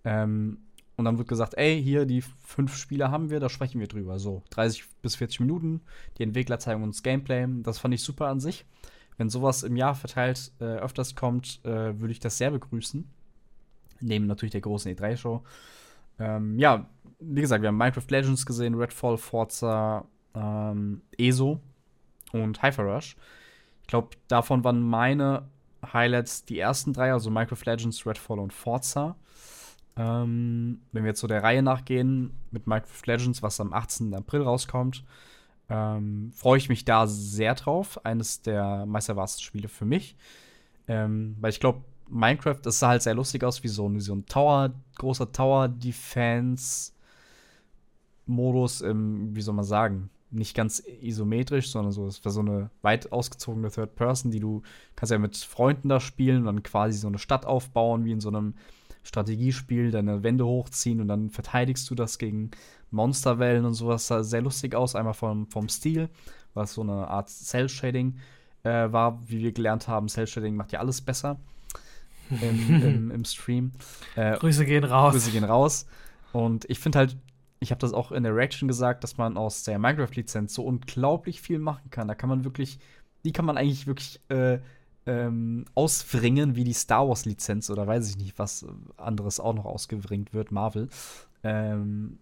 Ähm, und dann wird gesagt, ey, hier die fünf Spiele haben wir, da sprechen wir drüber. So, 30 bis 40 Minuten. Die Entwickler zeigen uns Gameplay. Das fand ich super an sich. Wenn sowas im Jahr verteilt äh, öfters kommt, äh, würde ich das sehr begrüßen. Neben natürlich der großen E3-Show. Ähm, ja, wie gesagt, wir haben Minecraft Legends gesehen, Redfall, Forza, ähm, ESO und Hyper Rush. Ich glaube, davon waren meine Highlights die ersten drei, also Minecraft Legends, Redfall und Forza. Ähm, wenn wir jetzt so der Reihe nachgehen mit Minecraft Legends, was am 18. April rauskommt, ähm, freue ich mich da sehr drauf. Eines der meisterwarsten Spiele für mich. Ähm, weil ich glaube, Minecraft, das sah halt sehr lustig aus, wie so, wie so ein Tower, großer Tower-Defense-Modus wie soll man sagen, nicht ganz isometrisch, sondern so, es war so eine weit ausgezogene Third Person, die du kannst ja mit Freunden da spielen und dann quasi so eine Stadt aufbauen, wie in so einem Strategiespiel, deine Wände hochziehen und dann verteidigst du das gegen Monsterwellen und sowas. Sah sehr lustig aus, einmal vom, vom Stil, was so eine Art Cell-Shading äh, war, wie wir gelernt haben. Cell-Shading macht ja alles besser. im, im, im Stream. Äh, Grüße gehen raus. Grüße gehen raus. Und ich finde halt, ich habe das auch in der Reaction gesagt, dass man aus der Minecraft-Lizenz so unglaublich viel machen kann. Da kann man wirklich, die kann man eigentlich wirklich äh, ähm, auswringen wie die Star Wars-Lizenz oder weiß ich nicht, was anderes auch noch ausgewringt wird, Marvel. Ähm,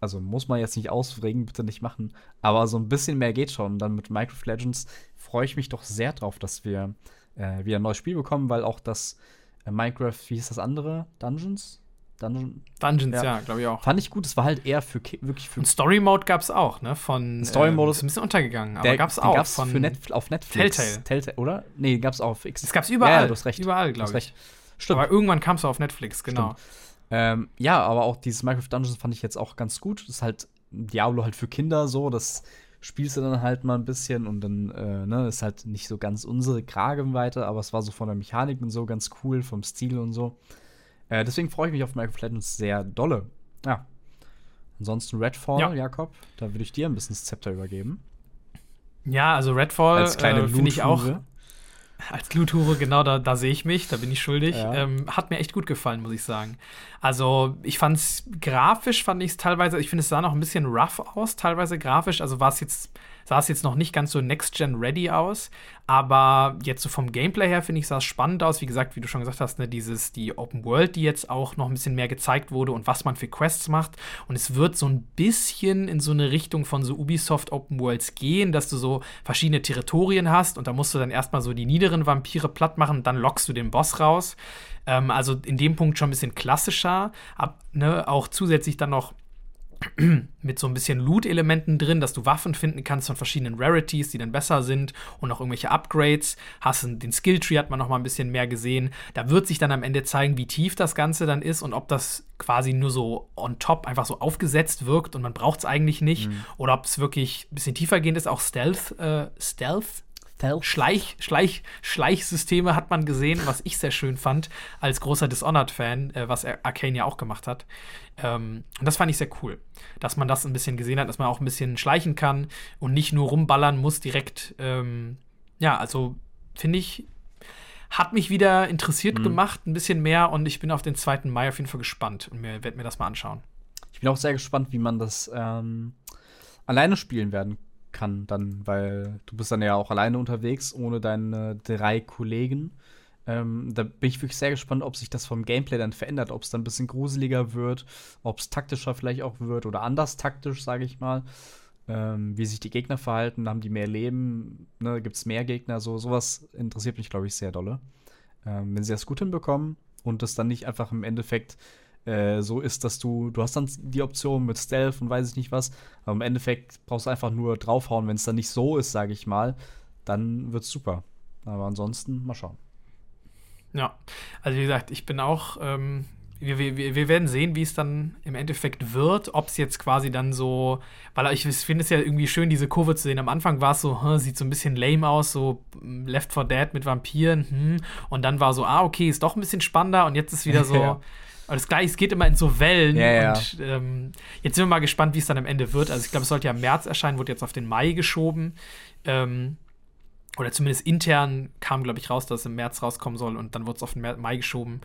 also muss man jetzt nicht auswringen, bitte nicht machen. Aber so ein bisschen mehr geht schon. Und dann mit Minecraft Legends freue ich mich doch sehr drauf, dass wir äh, wieder ein neues Spiel bekommen, weil auch das äh, Minecraft, wie hieß das andere? Dungeons? Dungeon, Dungeons, ja, ja glaube ich auch. Fand ich gut, es war halt eher für wirklich für. Und Story Mode gab es auch, ne? Von Story Mode äh, ist ein bisschen untergegangen, aber gab es auch gab's von für Net auf Netflix. Telltale. Telltale, oder? Nee, gab es auch auf X. Es gab es überall. Ja, du hast recht. Überall, glaube ich. Stimmt. Aber irgendwann kam es auf Netflix, genau. Ähm, ja, aber auch dieses Minecraft Dungeons fand ich jetzt auch ganz gut. Das ist halt Diablo halt für Kinder so, das spielst du dann halt mal ein bisschen und dann äh, ne, ist halt nicht so ganz unsere Kragenweite, aber es war so von der Mechanik und so ganz cool, vom Stil und so. Äh, deswegen freue ich mich auf Minecraft Legends sehr dolle. Ja. Ansonsten Redfall, ja. Jakob, da würde ich dir ein bisschen das Zepter übergeben. Ja, also Redfall äh, finde ich auch als Gluthure, genau, da, da sehe ich mich, da bin ich schuldig. Ja. Ähm, hat mir echt gut gefallen, muss ich sagen. Also, ich fand es grafisch, fand ich es teilweise, ich finde, es sah noch ein bisschen rough aus, teilweise grafisch. Also war es jetzt sah es jetzt noch nicht ganz so Next-Gen-ready aus, aber jetzt so vom Gameplay her finde ich, sah es spannend aus. Wie gesagt, wie du schon gesagt hast, ne, dieses, die Open World, die jetzt auch noch ein bisschen mehr gezeigt wurde und was man für Quests macht. Und es wird so ein bisschen in so eine Richtung von so Ubisoft Open Worlds gehen, dass du so verschiedene Territorien hast und da musst du dann erstmal so die niederen Vampire platt machen dann lockst du den Boss raus. Ähm, also in dem Punkt schon ein bisschen klassischer, ab, ne, auch zusätzlich dann noch mit so ein bisschen Loot-Elementen drin, dass du Waffen finden kannst von verschiedenen Rarities, die dann besser sind und auch irgendwelche Upgrades. Hast den Skilltree hat man noch mal ein bisschen mehr gesehen. Da wird sich dann am Ende zeigen, wie tief das Ganze dann ist und ob das quasi nur so on top einfach so aufgesetzt wirkt und man braucht es eigentlich nicht mhm. oder ob es wirklich ein bisschen tiefergehend ist. Auch Stealth, äh, Stealth Schleich, Schleich, Schleichsysteme hat man gesehen, was ich sehr schön fand, als großer Dishonored-Fan, äh, was Arcane ja auch gemacht hat. Ähm, und das fand ich sehr cool, dass man das ein bisschen gesehen hat, dass man auch ein bisschen schleichen kann und nicht nur rumballern muss direkt. Ähm, ja, also finde ich, hat mich wieder interessiert mhm. gemacht, ein bisschen mehr und ich bin auf den 2. Mai auf jeden Fall gespannt und werde mir das mal anschauen. Ich bin auch sehr gespannt, wie man das ähm, alleine spielen werden kann dann, weil du bist dann ja auch alleine unterwegs, ohne deine drei Kollegen. Ähm, da bin ich wirklich sehr gespannt, ob sich das vom Gameplay dann verändert, ob es dann ein bisschen gruseliger wird, ob es taktischer vielleicht auch wird oder anders taktisch, sage ich mal. Ähm, wie sich die Gegner verhalten, haben die mehr Leben, ne, gibt es mehr Gegner, so sowas interessiert mich, glaube ich, sehr dolle. Ähm, wenn sie das gut hinbekommen und das dann nicht einfach im Endeffekt äh, so ist, dass du, du hast dann die Option mit Stealth und weiß ich nicht was, aber im Endeffekt brauchst du einfach nur draufhauen. Wenn es dann nicht so ist, sage ich mal, dann wird's super. Aber ansonsten mal schauen. Ja, also wie gesagt, ich bin auch, ähm, wir, wir, wir werden sehen, wie es dann im Endeffekt wird, ob es jetzt quasi dann so, weil ich finde es ja irgendwie schön, diese Kurve zu sehen. Am Anfang war es so, hm, sieht so ein bisschen lame aus, so hm, Left 4 Dead mit Vampiren, hm. und dann war so, ah, okay, ist doch ein bisschen spannender und jetzt ist wieder so. ja aber das Gleiche, es geht immer in so Wellen. Ja, und ähm, jetzt sind wir mal gespannt, wie es dann am Ende wird. Also ich glaube, es sollte ja im März erscheinen, wurde jetzt auf den Mai geschoben. Ähm, oder zumindest intern kam, glaube ich, raus, dass es im März rauskommen soll und dann wurde es auf den Mai geschoben.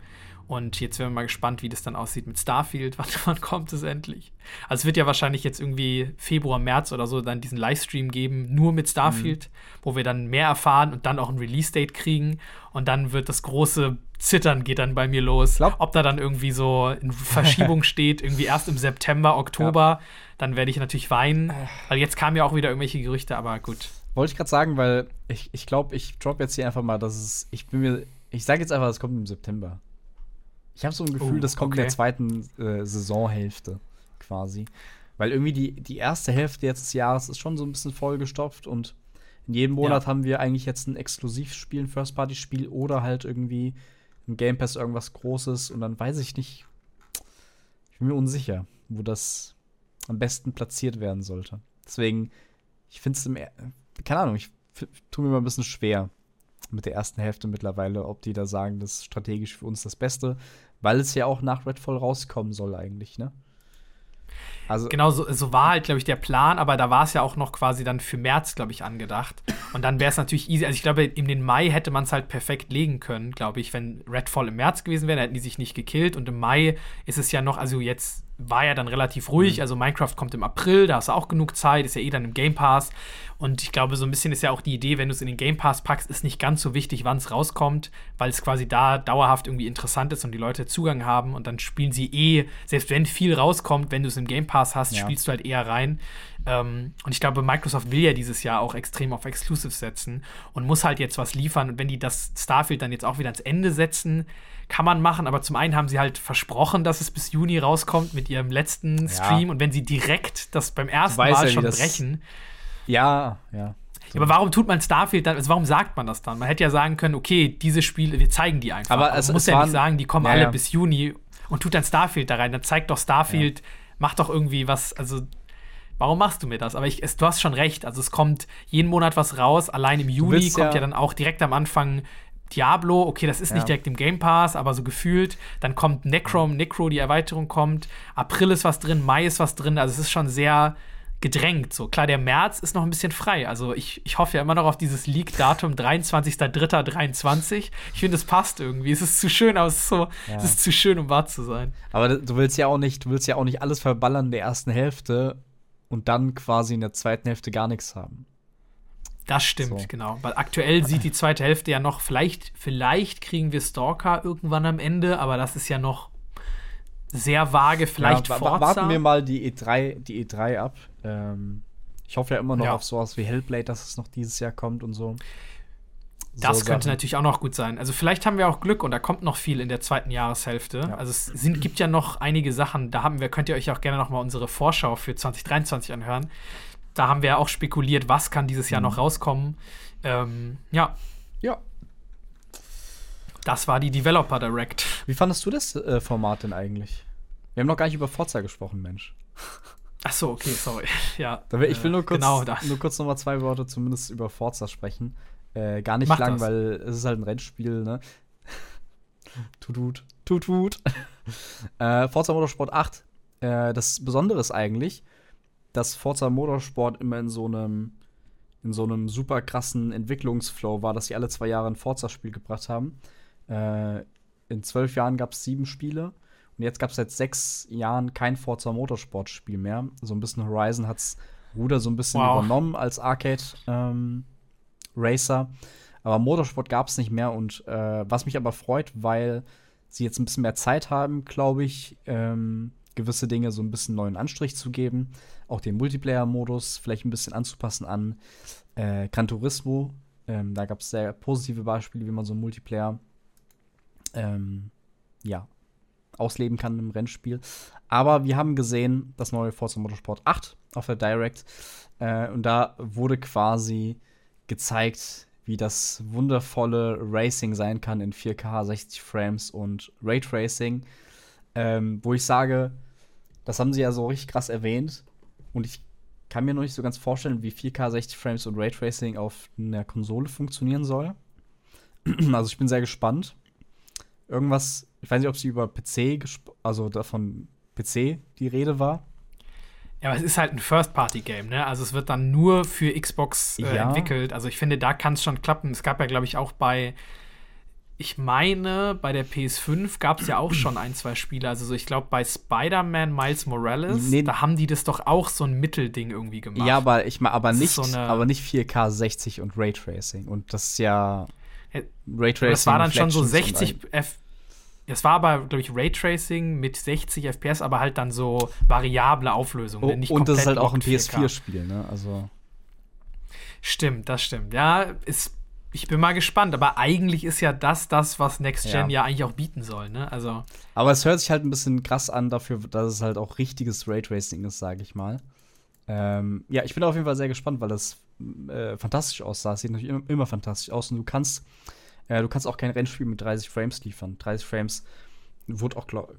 Und jetzt werden wir mal gespannt, wie das dann aussieht mit Starfield. Wann, wann kommt es endlich? Also es wird ja wahrscheinlich jetzt irgendwie Februar, März oder so dann diesen Livestream geben, nur mit Starfield, mhm. wo wir dann mehr erfahren und dann auch ein Release-Date kriegen. Und dann wird das große Zittern geht dann bei mir los. Glaub. Ob da dann irgendwie so in Verschiebung steht, irgendwie erst im September, Oktober, ja. dann werde ich natürlich weinen. Weil jetzt kamen ja auch wieder irgendwelche Gerüchte, aber gut. Wollte ich gerade sagen, weil ich, ich glaube, ich drop jetzt hier einfach mal, dass es, ich bin mir, ich sage jetzt einfach, es kommt im September. Ich habe so ein Gefühl, oh, das kommt okay. in der zweiten äh, Saisonhälfte quasi. Weil irgendwie die, die erste Hälfte jetzt des Jahres ist schon so ein bisschen vollgestopft und in jedem Monat ja. haben wir eigentlich jetzt ein Exklusivspiel, ein First-Party-Spiel oder halt irgendwie ein Game Pass irgendwas Großes und dann weiß ich nicht, ich bin mir unsicher, wo das am besten platziert werden sollte. Deswegen, ich finde es im, keine Ahnung, ich tue mir mal ein bisschen schwer mit der ersten Hälfte mittlerweile, ob die da sagen, das ist strategisch für uns das Beste. Weil es ja auch nach Redfall rauskommen soll, eigentlich, ne? Also genau, so, so war halt, glaube ich, der Plan, aber da war es ja auch noch quasi dann für März, glaube ich, angedacht. Und dann wäre es natürlich easy. Also ich glaube, in den Mai hätte man es halt perfekt legen können, glaube ich, wenn Redfall im März gewesen wäre, dann hätten die sich nicht gekillt. Und im Mai ist es ja noch, also jetzt war ja dann relativ ruhig. Mhm. Also Minecraft kommt im April, da hast du auch genug Zeit, ist ja eh dann im Game Pass. Und ich glaube, so ein bisschen ist ja auch die Idee, wenn du es in den Game Pass packst, ist nicht ganz so wichtig, wann es rauskommt, weil es quasi da dauerhaft irgendwie interessant ist und die Leute Zugang haben und dann spielen sie eh, selbst wenn viel rauskommt, wenn du es im Game Pass hast, ja. spielst du halt eher rein. Ähm, und ich glaube, Microsoft will ja dieses Jahr auch extrem auf Exclusives setzen und muss halt jetzt was liefern. Und wenn die das Starfield dann jetzt auch wieder ans Ende setzen, kann man machen, aber zum einen haben sie halt versprochen, dass es bis Juni rauskommt mit ihrem letzten Stream ja. und wenn sie direkt das beim ersten Mal ja, schon brechen. Ja, ja. So. Aber warum tut man Starfield dann, also warum sagt man das dann? Man hätte ja sagen können, okay, diese Spiele, wir zeigen die einfach. Aber es, man muss es ja nicht sagen, die kommen ja, alle bis Juni und tut dann Starfield da rein. Dann zeigt doch Starfield, macht doch irgendwie was, also warum machst du mir das? Aber ich, es, du hast schon recht. Also es kommt jeden Monat was raus. Allein im Juli kommt ja, ja, dann auch direkt am Anfang Diablo, okay, das ist ja. nicht direkt im Game Pass, aber so gefühlt. Dann kommt Necrom, Necro, die Erweiterung kommt. April ist was drin, Mai ist was drin. Also es ist schon sehr gedrängt. So klar, der März ist noch ein bisschen frei. Also ich, ich hoffe ja immer noch auf dieses Leak-Datum 23.03.23. Ich finde, es passt irgendwie. Es ist zu schön, aber es ist so, ja. es ist zu schön, um wahr zu sein. Aber du willst ja auch nicht, du willst ja auch nicht alles verballern in der ersten Hälfte und dann quasi in der zweiten Hälfte gar nichts haben. Das stimmt, so. genau. Weil aktuell sieht die zweite Hälfte ja noch, vielleicht, vielleicht kriegen wir Stalker irgendwann am Ende, aber das ist ja noch sehr vage. Vielleicht ja, Forza. Warten wir mal die E3, die E3 ab. Ähm, ich hoffe ja immer noch ja. auf sowas wie Hellblade, dass es noch dieses Jahr kommt und so. Das so könnte Sachen. natürlich auch noch gut sein. Also vielleicht haben wir auch Glück und da kommt noch viel in der zweiten Jahreshälfte. Ja. Also es sind, gibt ja noch einige Sachen, da haben wir, könnt ihr euch auch gerne noch mal unsere Vorschau für 2023 anhören da haben wir ja auch spekuliert, was kann dieses Jahr mhm. noch rauskommen. Ähm, ja. Ja. Das war die Developer Direct. Wie fandest du das äh, Format denn eigentlich? Wir haben noch gar nicht über Forza gesprochen, Mensch. Ach so, okay, sorry. Ja. Ich will nur kurz, genau nur kurz noch mal zwei Worte zumindest über Forza sprechen. Äh, gar nicht Mach lang, das. weil es ist halt ein Rennspiel, ne? tut, tut, tut, tut. äh, Forza Motorsport 8. Äh, das Besondere ist eigentlich, dass Forza Motorsport immer in so einem in so einem super krassen Entwicklungsflow war, dass sie alle zwei Jahre ein Forza-Spiel gebracht haben. Äh, in zwölf Jahren gab es sieben Spiele und jetzt gab es seit sechs Jahren kein Forza Motorsport-Spiel mehr. So ein bisschen Horizon hat's Ruder so ein bisschen wow. übernommen als Arcade ähm, Racer. Aber Motorsport gab es nicht mehr und äh, was mich aber freut, weil sie jetzt ein bisschen mehr Zeit haben, glaube ich, ähm, gewisse Dinge so ein bisschen neuen Anstrich zu geben. Auch den Multiplayer-Modus vielleicht ein bisschen anzupassen an äh, Gran Turismo. Ähm, da gab es sehr positive Beispiele, wie man so einen Multiplayer ähm, ja, ausleben kann im Rennspiel. Aber wir haben gesehen, das neue Forza Motorsport 8 auf der Direct. Äh, und da wurde quasi gezeigt, wie das wundervolle Racing sein kann in 4K, 60 Frames und Raytracing. Ähm, wo ich sage, das haben sie ja so richtig krass erwähnt. Und ich kann mir noch nicht so ganz vorstellen, wie 4K 60 Frames und Raytracing auf einer Konsole funktionieren soll. also ich bin sehr gespannt. Irgendwas, ich weiß nicht, ob sie über PC, also davon PC die Rede war. Ja, aber es ist halt ein First-Party-Game, ne? Also es wird dann nur für Xbox äh, ja. entwickelt. Also ich finde, da kann es schon klappen. Es gab ja, glaube ich, auch bei ich meine, bei der PS5 gab es ja auch schon ein, zwei Spiele. Also so, ich glaube, bei Spider-Man Miles Morales, nee, da haben die das doch auch so ein Mittelding irgendwie gemacht. Ja, aber ich meine, aber nicht, so aber nicht 4K 60 und Raytracing. Und das ist ja Raytracing. Das war dann schon so 60 F. Es war aber, glaube ich, Raytracing mit 60 FPS, aber halt dann so variable Auflösung. Oh, und das ist halt auch ein PS4-Spiel, ne? Also. Stimmt, das stimmt. Ja, ist ich bin mal gespannt, aber eigentlich ist ja das das, was Next Gen ja, ja eigentlich auch bieten soll, ne? Also. Aber es hört sich halt ein bisschen krass an dafür, dass es halt auch richtiges Raytracing ist, sage ich mal. Ähm, ja, ich bin auf jeden Fall sehr gespannt, weil das äh, fantastisch aussah. Es sieht natürlich immer, immer, fantastisch aus und du kannst, äh, du kannst auch kein Rennspiel mit 30 Frames liefern. 30 Frames wurde auch, glaub,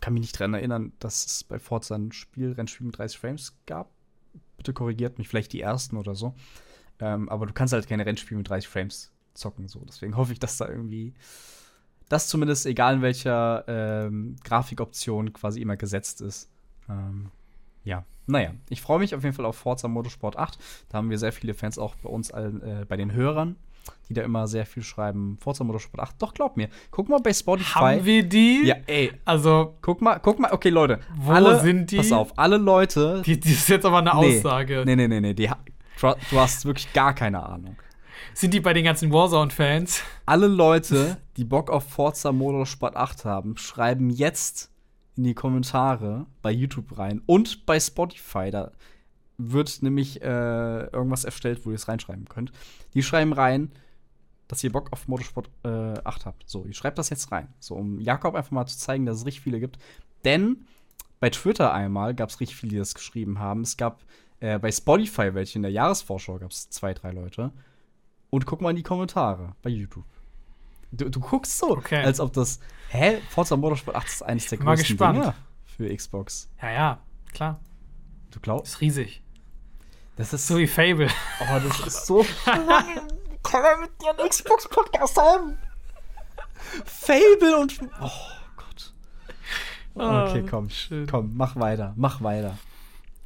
kann mich nicht dran erinnern, dass es bei Forza ein Spiel, Rennspiel mit 30 Frames gab. Bitte korrigiert mich, vielleicht die ersten oder so. Ähm, aber du kannst halt keine Rennspiele mit 30 Frames zocken. So. Deswegen hoffe ich, dass da irgendwie das zumindest, egal in welcher ähm, Grafikoption, quasi immer gesetzt ist. Ähm, ja, naja, ich freue mich auf jeden Fall auf Forza Motorsport 8. Da haben wir sehr viele Fans auch bei uns, allen, äh, bei den Hörern, die da immer sehr viel schreiben. Forza Motorsport 8. Doch, glaub mir. Guck mal bei Spotify. Haben wir die? Ja, ey. Also, Guck mal, guck mal, okay, Leute. Wo alle, sind die? Pass auf, alle Leute. die, die ist jetzt aber eine Nee. Aussage. Nee, nee, nee, nee. Die, du hast wirklich gar keine Ahnung. Sind die bei den ganzen Warzone-Fans? Alle Leute, die Bock auf Forza Motorsport 8 haben, schreiben jetzt in die Kommentare bei YouTube rein und bei Spotify. Da wird nämlich äh, irgendwas erstellt, wo ihr es reinschreiben könnt. Die schreiben rein, dass ihr Bock auf Motorsport äh, 8 habt. So, ihr schreibt das jetzt rein. So, um Jakob einfach mal zu zeigen, dass es richtig viele gibt. Denn bei Twitter einmal gab es richtig viele, die das geschrieben haben. Es gab äh, bei Spotify welche in der Jahresvorschau gab es zwei, drei Leute. Und guck mal in die Kommentare bei YouTube. Du, du guckst so, Okay. als ob das. Hä? Forza Motorsport 8 ist eines der größten gespannt. Dinge für Xbox. Ja, ja, klar. Du glaubst? Ist riesig. Das ist So wie Fable. Oh, das ist so. Kann man mit dir einen Xbox-Podcast haben? Fable und. Oh Gott. Okay, komm. Ah, schön. Komm, mach weiter. Mach weiter.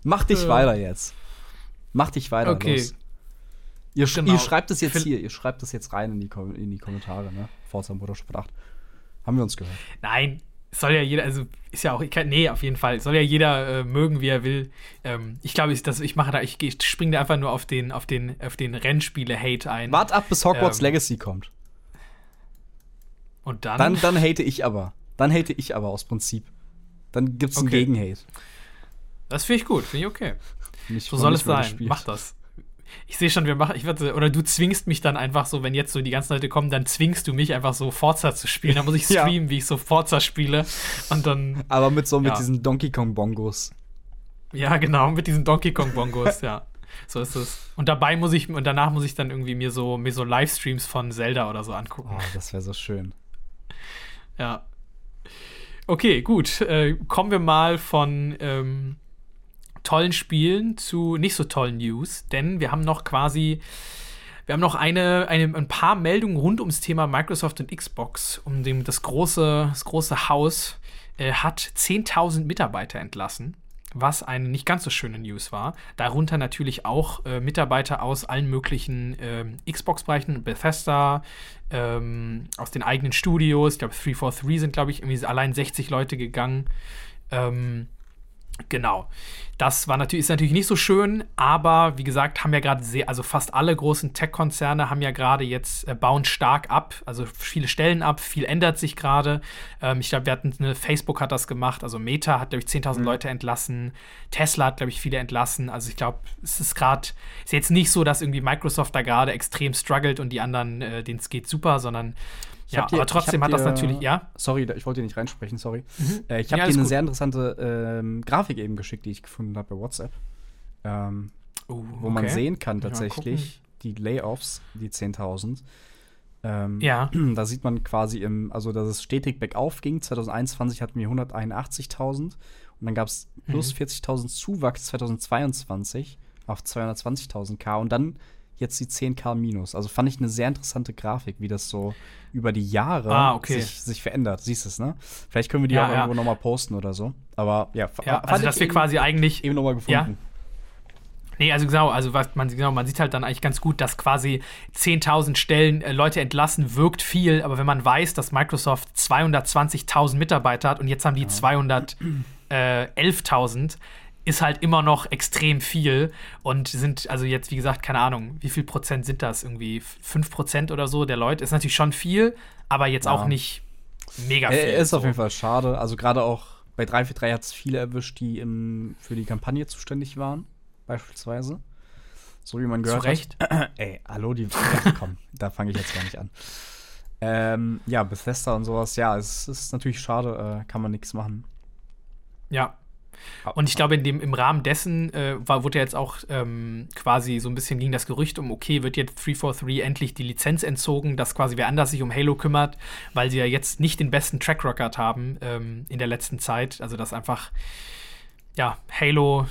Mach dich Ja. weiter jetzt. Mach dich weiter. Okay. Los. Ihr, sch Genau. ihr schreibt es jetzt Phil- hier. Ihr schreibt es jetzt rein in die, Kom in die Kommentare, ne? Forza Motorsport 8. Haben wir uns gehört. Nein, soll ja jeder, also ist ja auch, kann, nee, auf jeden Fall, soll ja jeder äh, mögen, wie er will. Ähm, ich glaube, ich, das- ich mache da, ich, ich springe da einfach nur auf den, auf den, auf den Rennspiele-Hate ein. Wart ab, bis Hogwarts Ähm. Legacy kommt. Und dann, Dann, dann hate ich aber. Dann hate ich aber aus Prinzip. Dann gibt's einen Okay. Gegenhate. das finde ich gut, finde ich okay. Nicht- So soll es sein. gespielt. Mach das. Ich sehe schon, wir machen, ich werde, oder du zwingst mich dann einfach so, wenn jetzt so die ganzen Leute kommen, dann zwingst du mich einfach so Forza zu spielen. Dann muss ich Ja. streamen, wie ich so Forza spiele. Und dann, Aber mit so mit Ja. diesen Donkey Kong Bongos. ja, genau, mit diesen Donkey Kong Bongos, ja. So ist es. Und dabei muss ich, und danach muss ich dann irgendwie mir so, mir so Livestreams von Zelda oder so angucken. Oh, das wäre so schön. Ja. Okay, gut. Äh, kommen wir mal von ähm, tollen Spielen zu nicht so tollen News, denn wir haben noch quasi, wir haben noch eine, eine, ein paar Meldungen rund ums Thema Microsoft und Xbox. Um dem, das, große, das große Haus äh, hat 10.000 Mitarbeiter entlassen. Was eine nicht ganz so schöne News war. Darunter natürlich auch äh, Mitarbeiter aus allen möglichen ähm, Xbox-Bereichen, Bethesda, ähm, aus den eigenen Studios. Ich glaube, 343 sind, glaube ich, irgendwie allein 60 Leute gegangen. Ähm, genau. Das war natürlich, ist natürlich nicht so schön, aber wie gesagt, haben ja gerade sehr, also fast alle großen Tech-Konzerne haben ja gerade jetzt, äh, bauen stark ab, also viele Stellen ab, viel ändert sich gerade. Ähm, ich glaube, wir hatten, eine, Facebook hat das gemacht, also Meta hat, glaube ich, 10.000 Leute entlassen, Tesla hat, glaube ich, viele entlassen. Also ich glaube, es ist gerade, ist jetzt nicht so, dass irgendwie Microsoft da gerade extrem struggelt und die anderen, äh, denen es geht super, sondern Ich ja, dir- aber trotzdem hat das dir- natürlich, ja. Sorry, ich wollte dir nicht reinsprechen, sorry. Äh, ich Ja, habe alles dir eine gut. sehr interessante ähm, Grafik eben geschickt, die ich gefunden habe bei WhatsApp. Ähm, Oh, wo man sehen kann tatsächlich die Layoffs, die 10.000. Ähm, Ja. Da sieht man quasi im, also dass es stetig bergauf ging. 2021 hatten wir 181.000 und dann gab es plus Mhm. 40.000 Zuwachs 2022 auf 220.000 K und dann jetzt die 10k minus. Also fand ich eine sehr interessante Grafik, wie das so über die Jahre Ah, okay. sich, sich verändert. Siehst du es, ne? Vielleicht können wir die Ja, auch ja. irgendwo noch mal posten oder so. Aber ja, Ja, also dass wir eben, quasi eigentlich eben noch mal gefunden. Nee, also genau, also was man, genau, man sieht halt dann eigentlich ganz gut, dass quasi 10.000 Stellen äh, Leute entlassen, wirkt viel, aber wenn man weiß, dass Microsoft 220.000 Mitarbeiter hat und jetzt haben die 211.000, ist halt immer noch extrem viel und sind, also jetzt, wie gesagt, keine Ahnung, wie viel Prozent sind das? Irgendwie 5 Prozent oder so der Leute? Ist natürlich schon viel, aber jetzt Ja. auch nicht mega viel. Äh, ist auf so. jeden Fall schade. Also gerade auch bei 343 hat es viele erwischt, die im, für die Kampagne zuständig waren, beispielsweise. So wie man Zu gehört Recht. hat. Ey, hallo, die. Ja, komm, da fange ich jetzt gar nicht an. Ähm, ja, Bethesda und sowas, ja, es ist natürlich schade, äh, kann man nichts machen. Ja. Und ich glaube, in dem, im Rahmen dessen äh, war, wurde jetzt auch ähm, quasi so ein bisschen ging das Gerücht um, okay, wird jetzt 343 endlich die Lizenz entzogen, dass quasi wer anders sich um Halo kümmert, weil sie ja jetzt nicht den besten Track Record haben ähm, in der letzten Zeit. Also, dass einfach, ja, Halo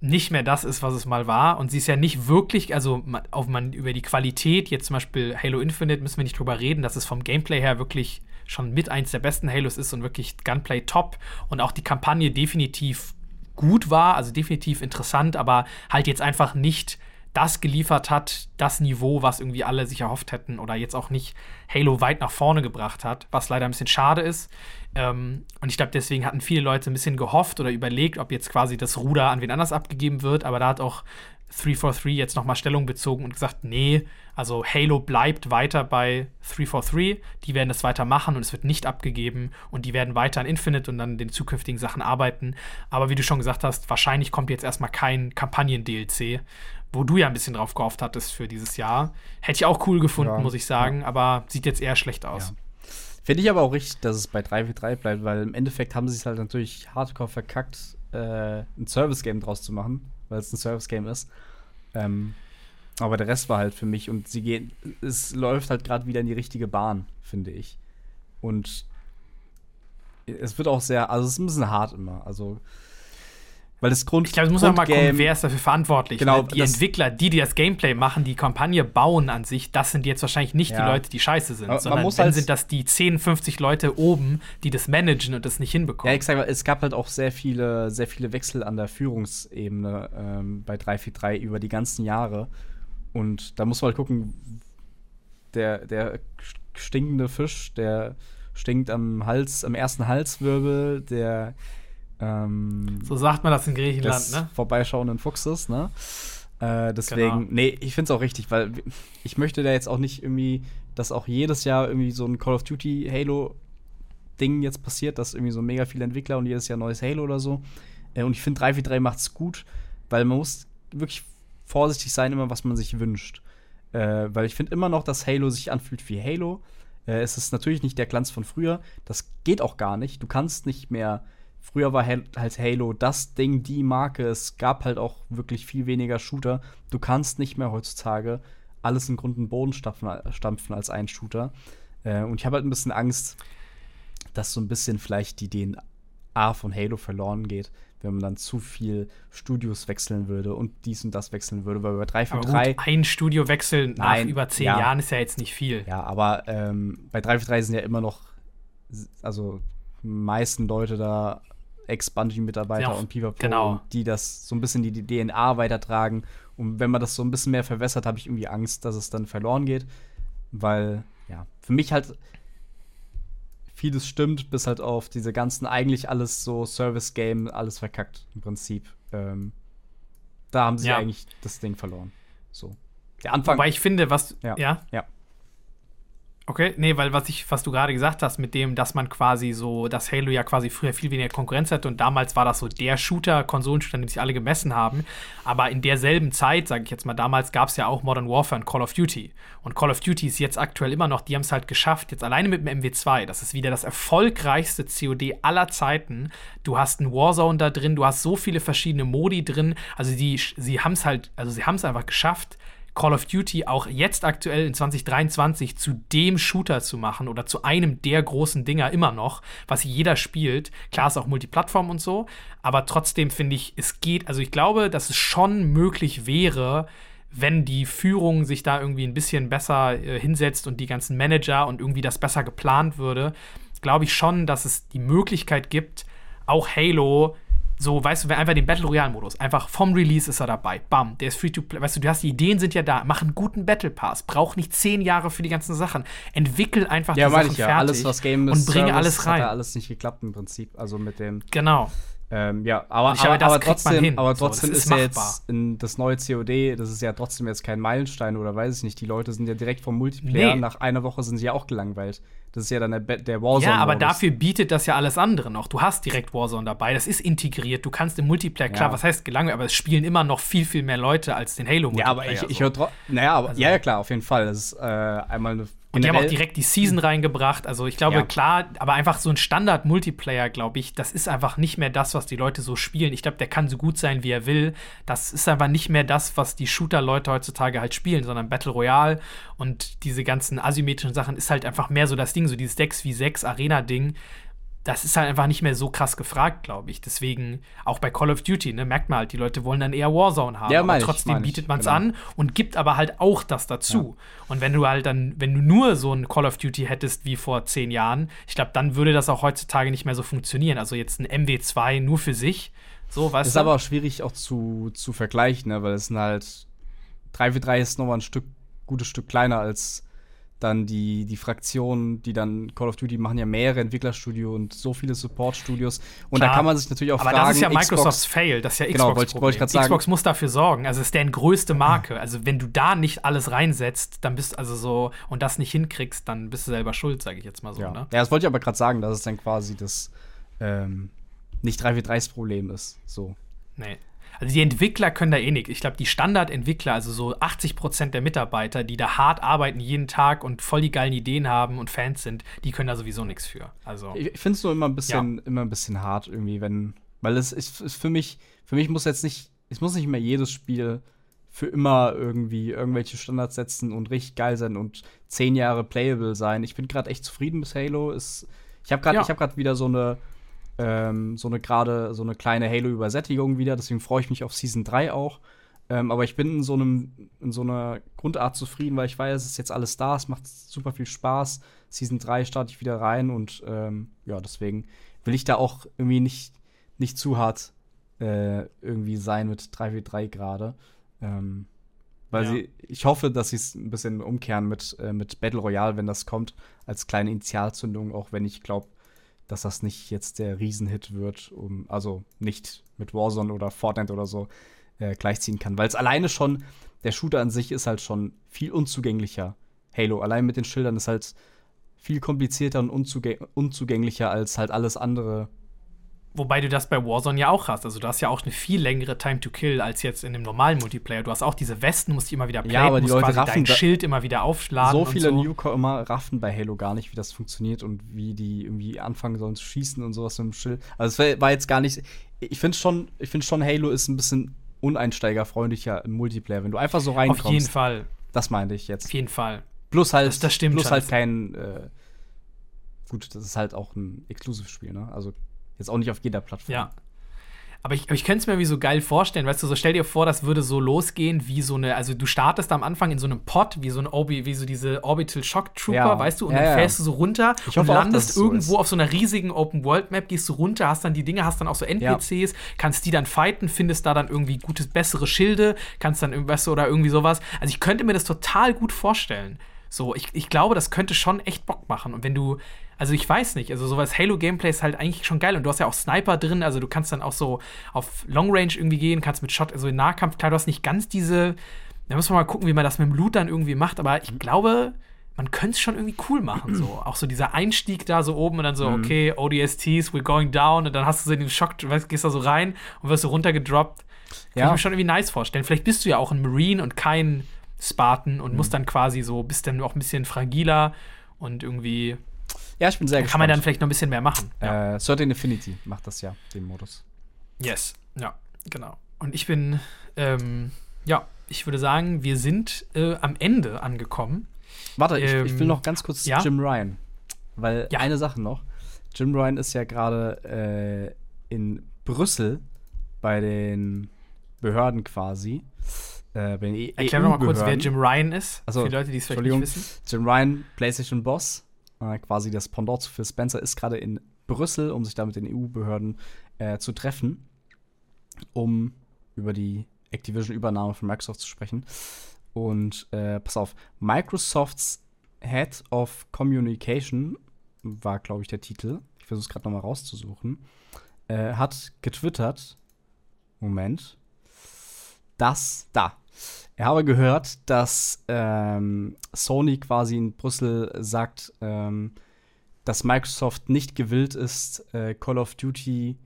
nicht mehr das ist, was es mal war. Und sie ist ja nicht wirklich, also man, auf man über die Qualität, jetzt zum Beispiel Halo Infinite, müssen wir nicht drüber reden, dass es vom Gameplay her wirklich schon mit eins der besten Halos ist und wirklich Gunplay top und auch die Kampagne definitiv gut war, also definitiv interessant, aber halt jetzt einfach nicht das geliefert hat, das Niveau, was irgendwie alle sich erhofft hätten oder jetzt auch nicht Halo weit nach vorne gebracht hat, was leider ein bisschen schade ist. Ähm, und ich glaube, deswegen hatten viele Leute ein bisschen gehofft oder überlegt, ob jetzt quasi das Ruder an wen anders abgegeben wird, aber da hat auch 343 jetzt nochmal Stellung bezogen und gesagt, nee, also Halo bleibt weiter bei 343, die werden das weiter machen und es wird nicht abgegeben und die werden weiter an Infinite und dann den zukünftigen Sachen arbeiten. Aber wie du schon gesagt hast, wahrscheinlich kommt jetzt erstmal kein Kampagnen-DLC, wo du ja ein bisschen drauf gehofft hattest für dieses Jahr. Hätte ich auch cool gefunden, ja, muss ich sagen, ja. aber sieht jetzt eher schlecht aus. Ja. Finde ich aber auch richtig, dass es bei 343 bleibt, weil im Endeffekt haben sie es halt natürlich hardcore verkackt, äh, ein Service-Game draus zu machen, weil es ein Service-Game ist. Ähm, aber der Rest war halt für mich und sie gehen, es läuft halt gerade wieder in die richtige Bahn, finde ich. Und es wird auch sehr, also es ist ein bisschen hart immer. Also weil das Grund. Ich glaube, es muss auch mal gucken, wer ist dafür verantwortlich. Genau, ne? Die Entwickler, die, die das Gameplay machen, die Kampagne bauen an sich, das sind jetzt wahrscheinlich nicht ja. die Leute, die scheiße sind, Aber sondern dann halt sind das die 10, 50 Leute oben, die das managen und das nicht hinbekommen. Ja, ich sag mal, es gab halt auch sehr viele, sehr viele Wechsel an der Führungsebene ähm, bei 343 über die ganzen Jahre. Und da muss man halt gucken, der, der stinkende Fisch, der stinkt am Hals, am ersten Halswirbel, der ähm, so sagt man das in Griechenland, des ne? Vorbeischauenden Fuchses, ne? Äh, deswegen, genau. nee, ich finde es auch richtig, weil ich möchte da jetzt auch nicht irgendwie, dass auch jedes Jahr irgendwie so ein Call of Duty Halo Ding jetzt passiert, dass irgendwie so mega viele Entwickler und jedes Jahr neues Halo oder so. Äh, und ich finde 343 macht es gut, weil man muss wirklich vorsichtig sein, immer was man sich wünscht. Äh, weil ich finde immer noch, dass Halo sich anfühlt wie Halo. Äh, es ist natürlich nicht der Glanz von früher. Das geht auch gar nicht. Du kannst nicht mehr Früher war halt Halo das Ding, die Marke. Es gab halt auch wirklich viel weniger Shooter. Du kannst nicht mehr heutzutage alles in Grund und Boden stampfen, als ein Shooter. Äh, und ich habe halt ein bisschen Angst, dass so ein bisschen vielleicht die DNA von Halo verloren geht, wenn man dann zu viel Studios wechseln würde und dies und das wechseln würde. Weil bei 343. Gut, ein Studio wechseln nach Nein, über zehn ja, Jahren ist ja jetzt nicht viel. Ja, aber ähm, bei 343 sind ja immer noch, also meisten Leute da Ex-Bungie-Mitarbeiter ja, und Piva Pro, genau. die das so ein bisschen die, die DNA weitertragen. Und wenn man das so ein bisschen mehr verwässert, habe ich irgendwie Angst, dass es dann verloren geht. Weil, ja, für mich halt vieles stimmt, bis halt auf diese ganzen, eigentlich alles so Service-Game, alles verkackt im Prinzip. Ähm, da haben sie ja. eigentlich das Ding verloren. So. Der Anfang. Wobei ich finde, was. Ja. Ja. ja. Okay, nee, weil was ich, was du gerade gesagt hast, mit dem, dass man quasi so, dass Halo ja quasi früher viel weniger Konkurrenz hatte und damals war das so der Shooter, Konsolenshooter, den sich alle gemessen haben. Aber in derselben Zeit, sage ich jetzt mal, damals gab es ja auch Modern Warfare und Call of Duty. Und Call of Duty ist jetzt aktuell immer noch, die haben es halt geschafft, jetzt alleine mit dem MW2, das ist wieder das erfolgreichste COD aller Zeiten. Du hast einen Warzone da drin, du hast so viele verschiedene Modi drin. Also die, sie haben es halt, also sie haben es einfach geschafft, Call of Duty auch jetzt aktuell in 2023 zu dem Shooter zu machen oder zu einem der großen Dinger immer noch, was jeder spielt. Klar ist auch Multiplattform und so, aber trotzdem finde ich, es geht, also ich glaube, dass es schon möglich wäre, wenn die Führung sich da irgendwie ein bisschen besser äh, hinsetzt und die ganzen Manager und irgendwie das besser geplant würde, glaube ich schon, dass es die Möglichkeit gibt, auch Halo so, weißt du, einfach den Battle Royale-Modus. Einfach vom Release ist er dabei. Bam, der ist free to play. Weißt du, du hast die Ideen sind ja da. Mach einen guten Battle Pass. Brauch nicht zehn Jahre für die ganzen Sachen. Entwickel einfach ja, die Sachen ich ja. fertig alles, was Game und bringe alles rein. Hat ja alles nicht geklappt im Prinzip. Also mit dem. Genau. Ähm, ja, aber, ich aber, aber trotzdem, aber trotzdem so, ist, ist ja jetzt das neue COD, das ist ja trotzdem jetzt kein Meilenstein oder weiß ich nicht. Die Leute sind ja direkt vom Multiplayer. Nee. Nach einer Woche sind sie ja auch gelangweilt. Das ist ja dann der, der Warzone. Ja, aber dafür bietet das ja alles andere noch. Du hast direkt Warzone dabei, das ist integriert. Du kannst im Multiplayer, klar, ja. was heißt gelangweilt, aber es spielen immer noch viel, viel mehr Leute als den Halo-Multiplayer. Ja, aber ich, ich höre Naja, aber, also, ja, ja, klar, auf jeden Fall. Das ist äh, einmal eine und die haben auch direkt die Season reingebracht. Also ich glaube, ja. klar, aber einfach so ein Standard-Multiplayer, glaube ich, das ist einfach nicht mehr das, was die Leute so spielen. Ich glaube, der kann so gut sein, wie er will. Das ist einfach nicht mehr das, was die Shooter-Leute heutzutage halt spielen, sondern Battle Royale und diese ganzen asymmetrischen Sachen ist halt einfach mehr so das Ding, so dieses 6 wie 6 Arena-Ding das ist halt einfach nicht mehr so krass gefragt, glaube ich. Deswegen, auch bei Call of Duty, ne, merkt man halt, die Leute wollen dann eher Warzone haben. Ja, aber trotzdem ich, bietet man es genau. an und gibt aber halt auch das dazu. Ja. Und wenn du halt dann, wenn du nur so ein Call of Duty hättest wie vor zehn Jahren, ich glaube, dann würde das auch heutzutage nicht mehr so funktionieren. Also jetzt ein MW2 nur für sich, So, weißt ist du? aber auch schwierig auch zu, zu vergleichen, ne? weil es sind halt 3v3 ist nochmal ein Stück, gutes Stück kleiner als dann die, die Fraktionen, die dann Call of Duty machen ja mehrere Entwicklerstudios und so viele Support-Studios. Und Klar. da kann man sich natürlich auch aber fragen, das ist ja Xbox- Microsofts Fail, das ist ja Genau, Xbox. wollte ich- wollte ich grad sagen. Xbox muss dafür sorgen. Also es ist deren größte Marke. Also wenn du da nicht alles reinsetzt, dann bist also so und das nicht hinkriegst, dann bist du selber schuld, sage ich jetzt mal so. Ja. Ne? ja, das wollte ich aber gerade sagen, dass es dann quasi das ähm, nicht 3v3s Problem ist. So. Nee. Also die Entwickler können da eh nichts. Ich glaube, die Standardentwickler, also so 80 Prozent der Mitarbeiter, die da hart arbeiten jeden Tag und voll die geilen Ideen haben und Fans sind, die können da sowieso nichts für. Also Ich, finde es nur immer ein bisschen, immer ein bisschen hart irgendwie, wenn, weil es ist, ist für mich, für mich muss jetzt nicht, es muss nicht mehr jedes Spiel für immer irgendwie irgendwelche Standards setzen und richtig geil sein und zehn Jahre playable sein. Ich bin gerade echt zufrieden mit Halo. Ist, ich habe gerade, Ja. ich habe gerade wieder so eine, ähm, so eine gerade so eine kleine Halo-Übersättigung wieder. Deswegen freue ich mich auf Season 3 auch. Ähm, aber ich bin in so einem, in so einer Grundart zufrieden, weil ich weiß, es ist jetzt alles da, es macht super viel Spaß. Season 3 starte ich wieder rein und ähm, ja, deswegen will ich da auch irgendwie nicht, nicht zu hart äh, irgendwie sein mit 3v3 gerade. Ähm, weil Ja. sie, ich hoffe, dass sie es ein bisschen umkehren mit, äh, mit Battle Royale, wenn das kommt, als kleine Initialzündung, auch wenn ich glaube, dass das nicht jetzt der Riesenhit wird, um, also nicht mit Warzone oder Fortnite oder so äh, gleichziehen kann. Weil es alleine schon, der Shooter an sich ist halt schon viel unzugänglicher. Halo, allein mit den Schildern ist halt viel komplizierter und unzugäng unzugänglicher als halt alles andere. Wobei du das bei Warzone ja auch hast. Also du hast ja auch eine viel längere Time to Kill als jetzt in dem normalen Multiplayer. Du hast auch diese Westen, musst die immer wieder platen, Ja, aber die musst Leute quasi raffen dein Schild immer wieder aufladen. so viele so. Newcomer raffen bei Halo gar nicht, wie das funktioniert und wie die irgendwie anfangen sollen zu schießen und sowas mit dem Schild. Also es war- jetzt gar nicht. Ich finde schon, ich finde schon, Halo ist ein bisschen uneinsteigerfreundlicher im Multiplayer, wenn du einfach so reinkommst. Auf jeden Fall. Das meinte ich jetzt. Auf jeden Fall. Plus halt, Das- das stimmt plus halt kein. Äh, gut, das ist halt auch ein Exclusive-Spiel, ne? Also jetzt auch nicht auf jeder Plattform. Ja. Aber ich, aber ich könnte es mir wie so geil vorstellen, weißt du, so stell dir vor, das würde so losgehen wie so eine, also du startest am Anfang in so einem Pod, wie so ein Orbi, wie so diese Orbital Shock Trooper, Ja. weißt du, und Ja, dann ja. fährst du so runter Ich und auch, landest so irgendwo ist. auf so einer riesigen Open World Map, gehst du runter, hast dann die Dinge, hast dann auch so NPCs, kannst die dann fighten, findest da dann irgendwie gutes, bessere Schilde, kannst dann irgendwas oder irgendwie sowas. Also ich könnte mir das total gut vorstellen. So, ich, ich glaube, das könnte schon echt Bock machen. Und wenn du, also ich weiß nicht, also sowas Halo-Gameplay ist halt eigentlich schon geil. Und du hast ja auch Sniper drin, also du kannst dann auch so auf Long Range irgendwie gehen, kannst mit Shot, also in Nahkampf, klar, du hast nicht ganz diese, da muss man mal gucken, wie man das mit dem Loot dann irgendwie macht, aber ich glaube, man könnte es schon irgendwie cool machen. So. Auch so dieser Einstieg da so oben und dann so, okay, ODSTs, we're going down, und dann hast du so den Schock, weißt, gehst da so rein und wirst so runtergedroppt. Kann ich Ja. mir schon irgendwie nice vorstellen. Vielleicht bist du ja auch ein Marine und kein Spartan und Mhm. musst dann quasi so, bist dann auch ein bisschen fragiler und irgendwie Ja, ich bin sehr kann man dann gespannt. vielleicht noch ein bisschen mehr machen. Äh, Certain Infinity macht das ja, den Modus. Yes, ja, genau. Und ich bin, ähm, ja, ich würde sagen, wir sind äh, am Ende angekommen. Warte, ich, ich will Ähm, noch ganz kurz ja? Jim Ryan. Weil Ja. eine Sache noch. Jim Ryan ist ja gerade äh, in Brüssel bei den Behörden quasi. Äh, bei den e Erklär doch mal kurz, wer EU-Behörden. Jim Ryan ist. Ach so, für die Leute, die es vielleicht nicht wissen. Jim Ryan, PlayStation Boss, äh, quasi das Pendant zu Phil Spencer, ist gerade in Brüssel, um sich da mit den EU-Behörden äh, zu treffen, um über die Activision-Übernahme von Microsoft zu sprechen. Und äh, pass auf, Microsofts Head of Communication war, glaube ich, der Titel. Ich versuche es gerade nochmal rauszusuchen. Äh, hat getwittert. Moment. Das da. Er habe gehört, dass ähm, Sony quasi in Brüssel sagt, ähm, dass Microsoft nicht gewillt ist, äh, Call of Duty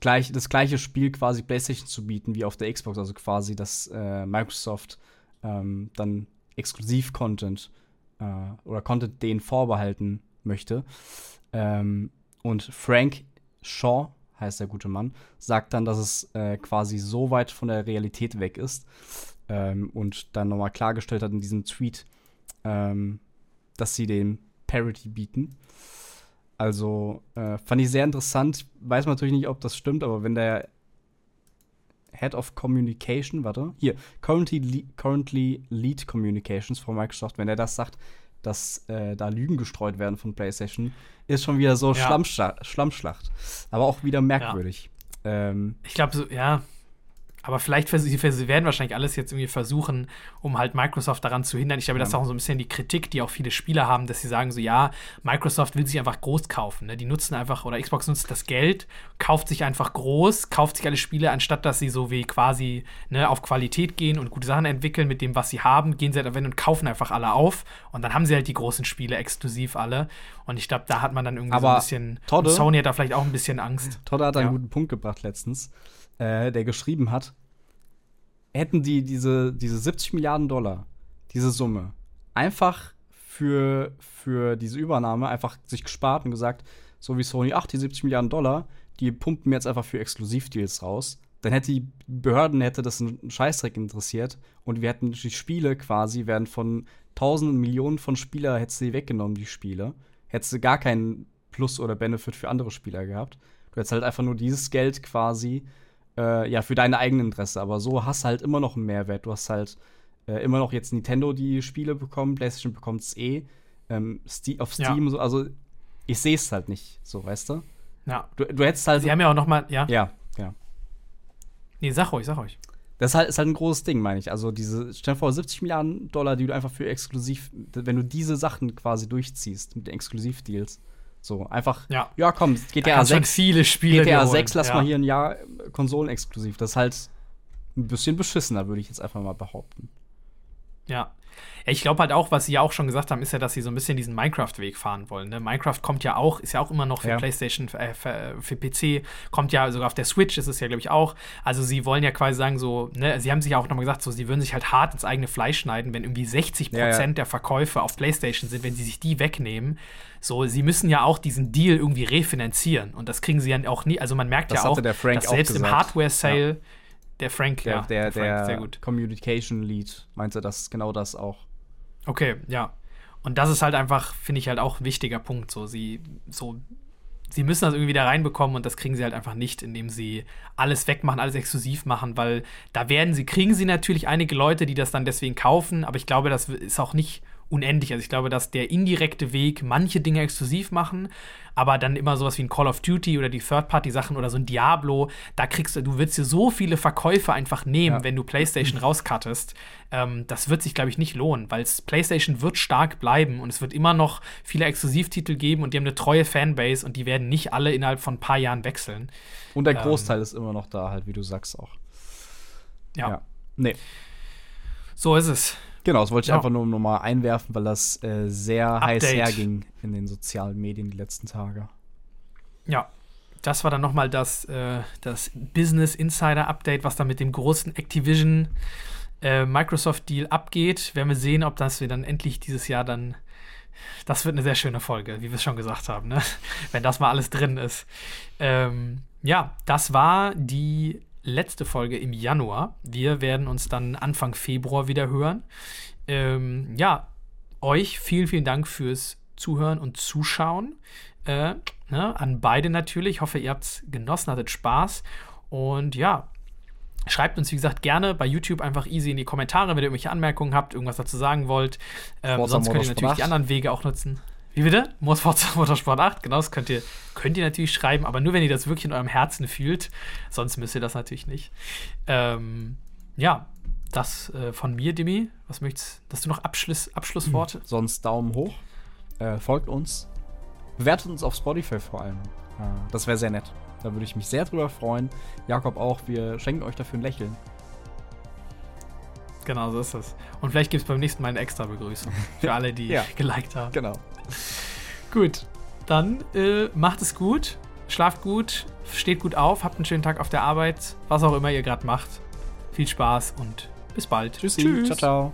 gleich, das gleiche Spiel quasi PlayStation zu bieten wie auf der Xbox, also quasi, dass äh, Microsoft ähm, dann Exklusiv-Content äh, oder Content denen vorbehalten möchte. Ähm, und Frank Shaw, heißt der gute Mann, sagt dann, dass es äh, quasi so weit von der Realität weg ist ähm, und dann nochmal klargestellt hat in diesem Tweet, ähm, dass sie den Parity bieten. Also äh, fand ich sehr interessant. Weiß man natürlich nicht, ob das stimmt, aber wenn der Head of Communication, warte, hier, currently, currently Lead Communications von Microsoft, wenn er das sagt, dass äh, da Lügen gestreut werden von PlayStation, ist schon wieder so Ja. Schlammschla Schlammschlacht. Aber auch wieder merkwürdig. Ähm, Ich glaube, so, ja. Aber vielleicht, sie werden wahrscheinlich alles jetzt irgendwie versuchen, um halt Microsoft daran zu hindern. Ich glaube, das ist Ja. auch so ein bisschen die Kritik, die auch viele Spieler haben, dass sie sagen so, ja, Microsoft will sich einfach groß kaufen. Ne? Die nutzen einfach, oder Xbox nutzt das Geld, kauft sich einfach groß, kauft sich alle Spiele, anstatt dass sie so wie quasi ne, auf Qualität gehen und gute Sachen entwickeln mit dem, was sie haben, gehen sie halt und kaufen einfach alle auf. Und dann haben sie halt die großen Spiele exklusiv alle. Und ich glaube, da hat man dann irgendwie so Aber ein bisschen. Todde- Sony hat da vielleicht auch ein bisschen Angst. Todd hat einen Ja. guten Punkt gebracht letztens, äh, der geschrieben hat, hätten die diese, diese 70 Milliarden Dollar, diese Summe, einfach für, für diese Übernahme einfach sich gespart und gesagt, so wie Sony, ach, die 70 Milliarden Dollar, die pumpen jetzt einfach für Exklusivdeals raus. Dann hätte die Behörden hätte das einen Scheißdreck interessiert und wir hätten die Spiele quasi werden von tausenden Millionen von Spieler hättest du die weggenommen die Spiele hättest du gar keinen Plus oder Benefit für andere Spieler gehabt du hättest halt einfach nur dieses Geld quasi äh, ja für deine eigenen Interesse aber so hast du halt immer noch einen Mehrwert du hast halt äh, immer noch jetzt Nintendo die Spiele bekommen PlayStation bekommt es eh ähm, Ste auf Ja. Steam so also ich sehe es halt nicht so weißt du Ja. du, du hättest halt Sie haben ja auch noch mal, ja. ja ja Nee, sag ruhig, sag ruhig. Das ist halt, ist halt ein großes Ding, meine ich. Also diese, stell dir vor, 70 Milliarden Dollar, die du einfach für exklusiv, wenn du diese Sachen quasi durchziehst mit den Exklusivdeals. So, einfach, Ja. ja komm, GTA kannst schon 6, viele Spiele GTA holen. 6, lass ja. mal hier ein Jahr äh, konsolenexklusiv. Das ist halt ein bisschen beschissener, würde ich jetzt einfach mal behaupten. Ja. Ja, ich glaube halt auch, was sie ja auch schon gesagt haben, ist ja, dass sie so ein bisschen diesen Minecraft-Weg fahren wollen. Ne? Minecraft kommt ja auch, ist ja auch immer noch für Ja. PlayStation, äh, für, für PC, kommt ja sogar auf der Switch, ist es ja, glaube ich, auch. Also sie wollen ja quasi sagen, so, ne, sie haben sich ja auch nochmal gesagt, so, sie würden sich halt hart ins eigene Fleisch schneiden, wenn irgendwie 60 Ja, ja. der Verkäufe auf PlayStation sind, wenn sie sich die wegnehmen. So, sie müssen ja auch diesen Deal irgendwie refinanzieren. Und das kriegen sie ja auch nie. Also man merkt Das ja auch, dass auch selbst im gesagt. Hardware-Sale, der Frank, Der, ja, der, Frank, der sehr gut. Communication Lead meinte das genau das auch. Okay, ja. Und das ist halt einfach, finde ich halt auch ein wichtiger Punkt. So, sie, so, sie müssen das irgendwie da reinbekommen und das kriegen sie halt einfach nicht, indem sie alles wegmachen, alles exklusiv machen, weil da werden sie, kriegen sie natürlich einige Leute, die das dann deswegen kaufen, aber ich glaube, das ist auch nicht unendlich. Also ich glaube, dass der indirekte Weg manche Dinge exklusiv machen, aber dann immer sowas wie ein Call of Duty oder die Third-Party-Sachen oder so ein Diablo, da kriegst du, du willst dir so viele Verkäufe einfach nehmen, Ja. wenn du PlayStation rauscuttest. Ähm, das wird sich, glaube ich, nicht lohnen, weil PlayStation wird stark bleiben und es wird immer noch viele Exklusivtitel geben und die haben eine treue Fanbase und die werden nicht alle innerhalb von ein paar Jahren wechseln. Und der Ähm, Großteil ist immer noch da, halt, wie du sagst auch. Ja, Nee. so ist es. Genau, das wollte ich Ja. einfach nur noch mal einwerfen, weil das äh, sehr heiß Update. herging in den sozialen Medien die letzten Tage. Ja, das war dann noch mal das, äh, das Business Insider Update, was da mit dem großen Activision äh, Microsoft Deal abgeht. Werden wir sehen, ob das wir dann endlich dieses Jahr dann. Das wird eine sehr schöne Folge, wie wir es schon gesagt haben, ne? wenn das mal alles drin ist. Ähm, ja, das war die letzte Folge im Januar. Wir werden uns dann Anfang Februar wieder hören. Ähm, ja, euch vielen, vielen Dank fürs Zuhören und Zuschauen. Äh, ne, an beide natürlich. Ich hoffe, ihr habt es genossen, hattet Spaß. Und ja, schreibt uns, wie gesagt, gerne bei YouTube einfach easy in die Kommentare, wenn ihr irgendwelche Anmerkungen habt, irgendwas dazu sagen wollt. Ähm, sonst könnt ihr natürlich die 8. anderen Wege auch nutzen. Wie bitte? Motorsport 8, genau, das könnt ihr, könnt ihr natürlich schreiben, aber nur wenn ihr das wirklich in eurem Herzen fühlt. Sonst müsst ihr das natürlich nicht. Ähm, ja, das äh, von mir, Dimi. Was möchtest Hast du noch Abschluss, Abschlussworte? Sonst Daumen hoch, äh, folgt uns, bewertet uns auf Spotify vor allem. Äh, das wäre sehr nett. Da würde ich mich sehr drüber freuen. Jakob auch. Wir schenken euch dafür ein Lächeln. Genau, so ist es. Und vielleicht gibt es beim nächsten Mal eine extra Begrüßung für alle, die Ja. geliked haben. Genau. Gut, dann äh, macht es gut, schlaft gut, steht gut auf, habt einen schönen Tag auf der Arbeit, was auch immer ihr gerade macht. Viel Spaß und bis bald. Tschüssi. Ciao, ciao.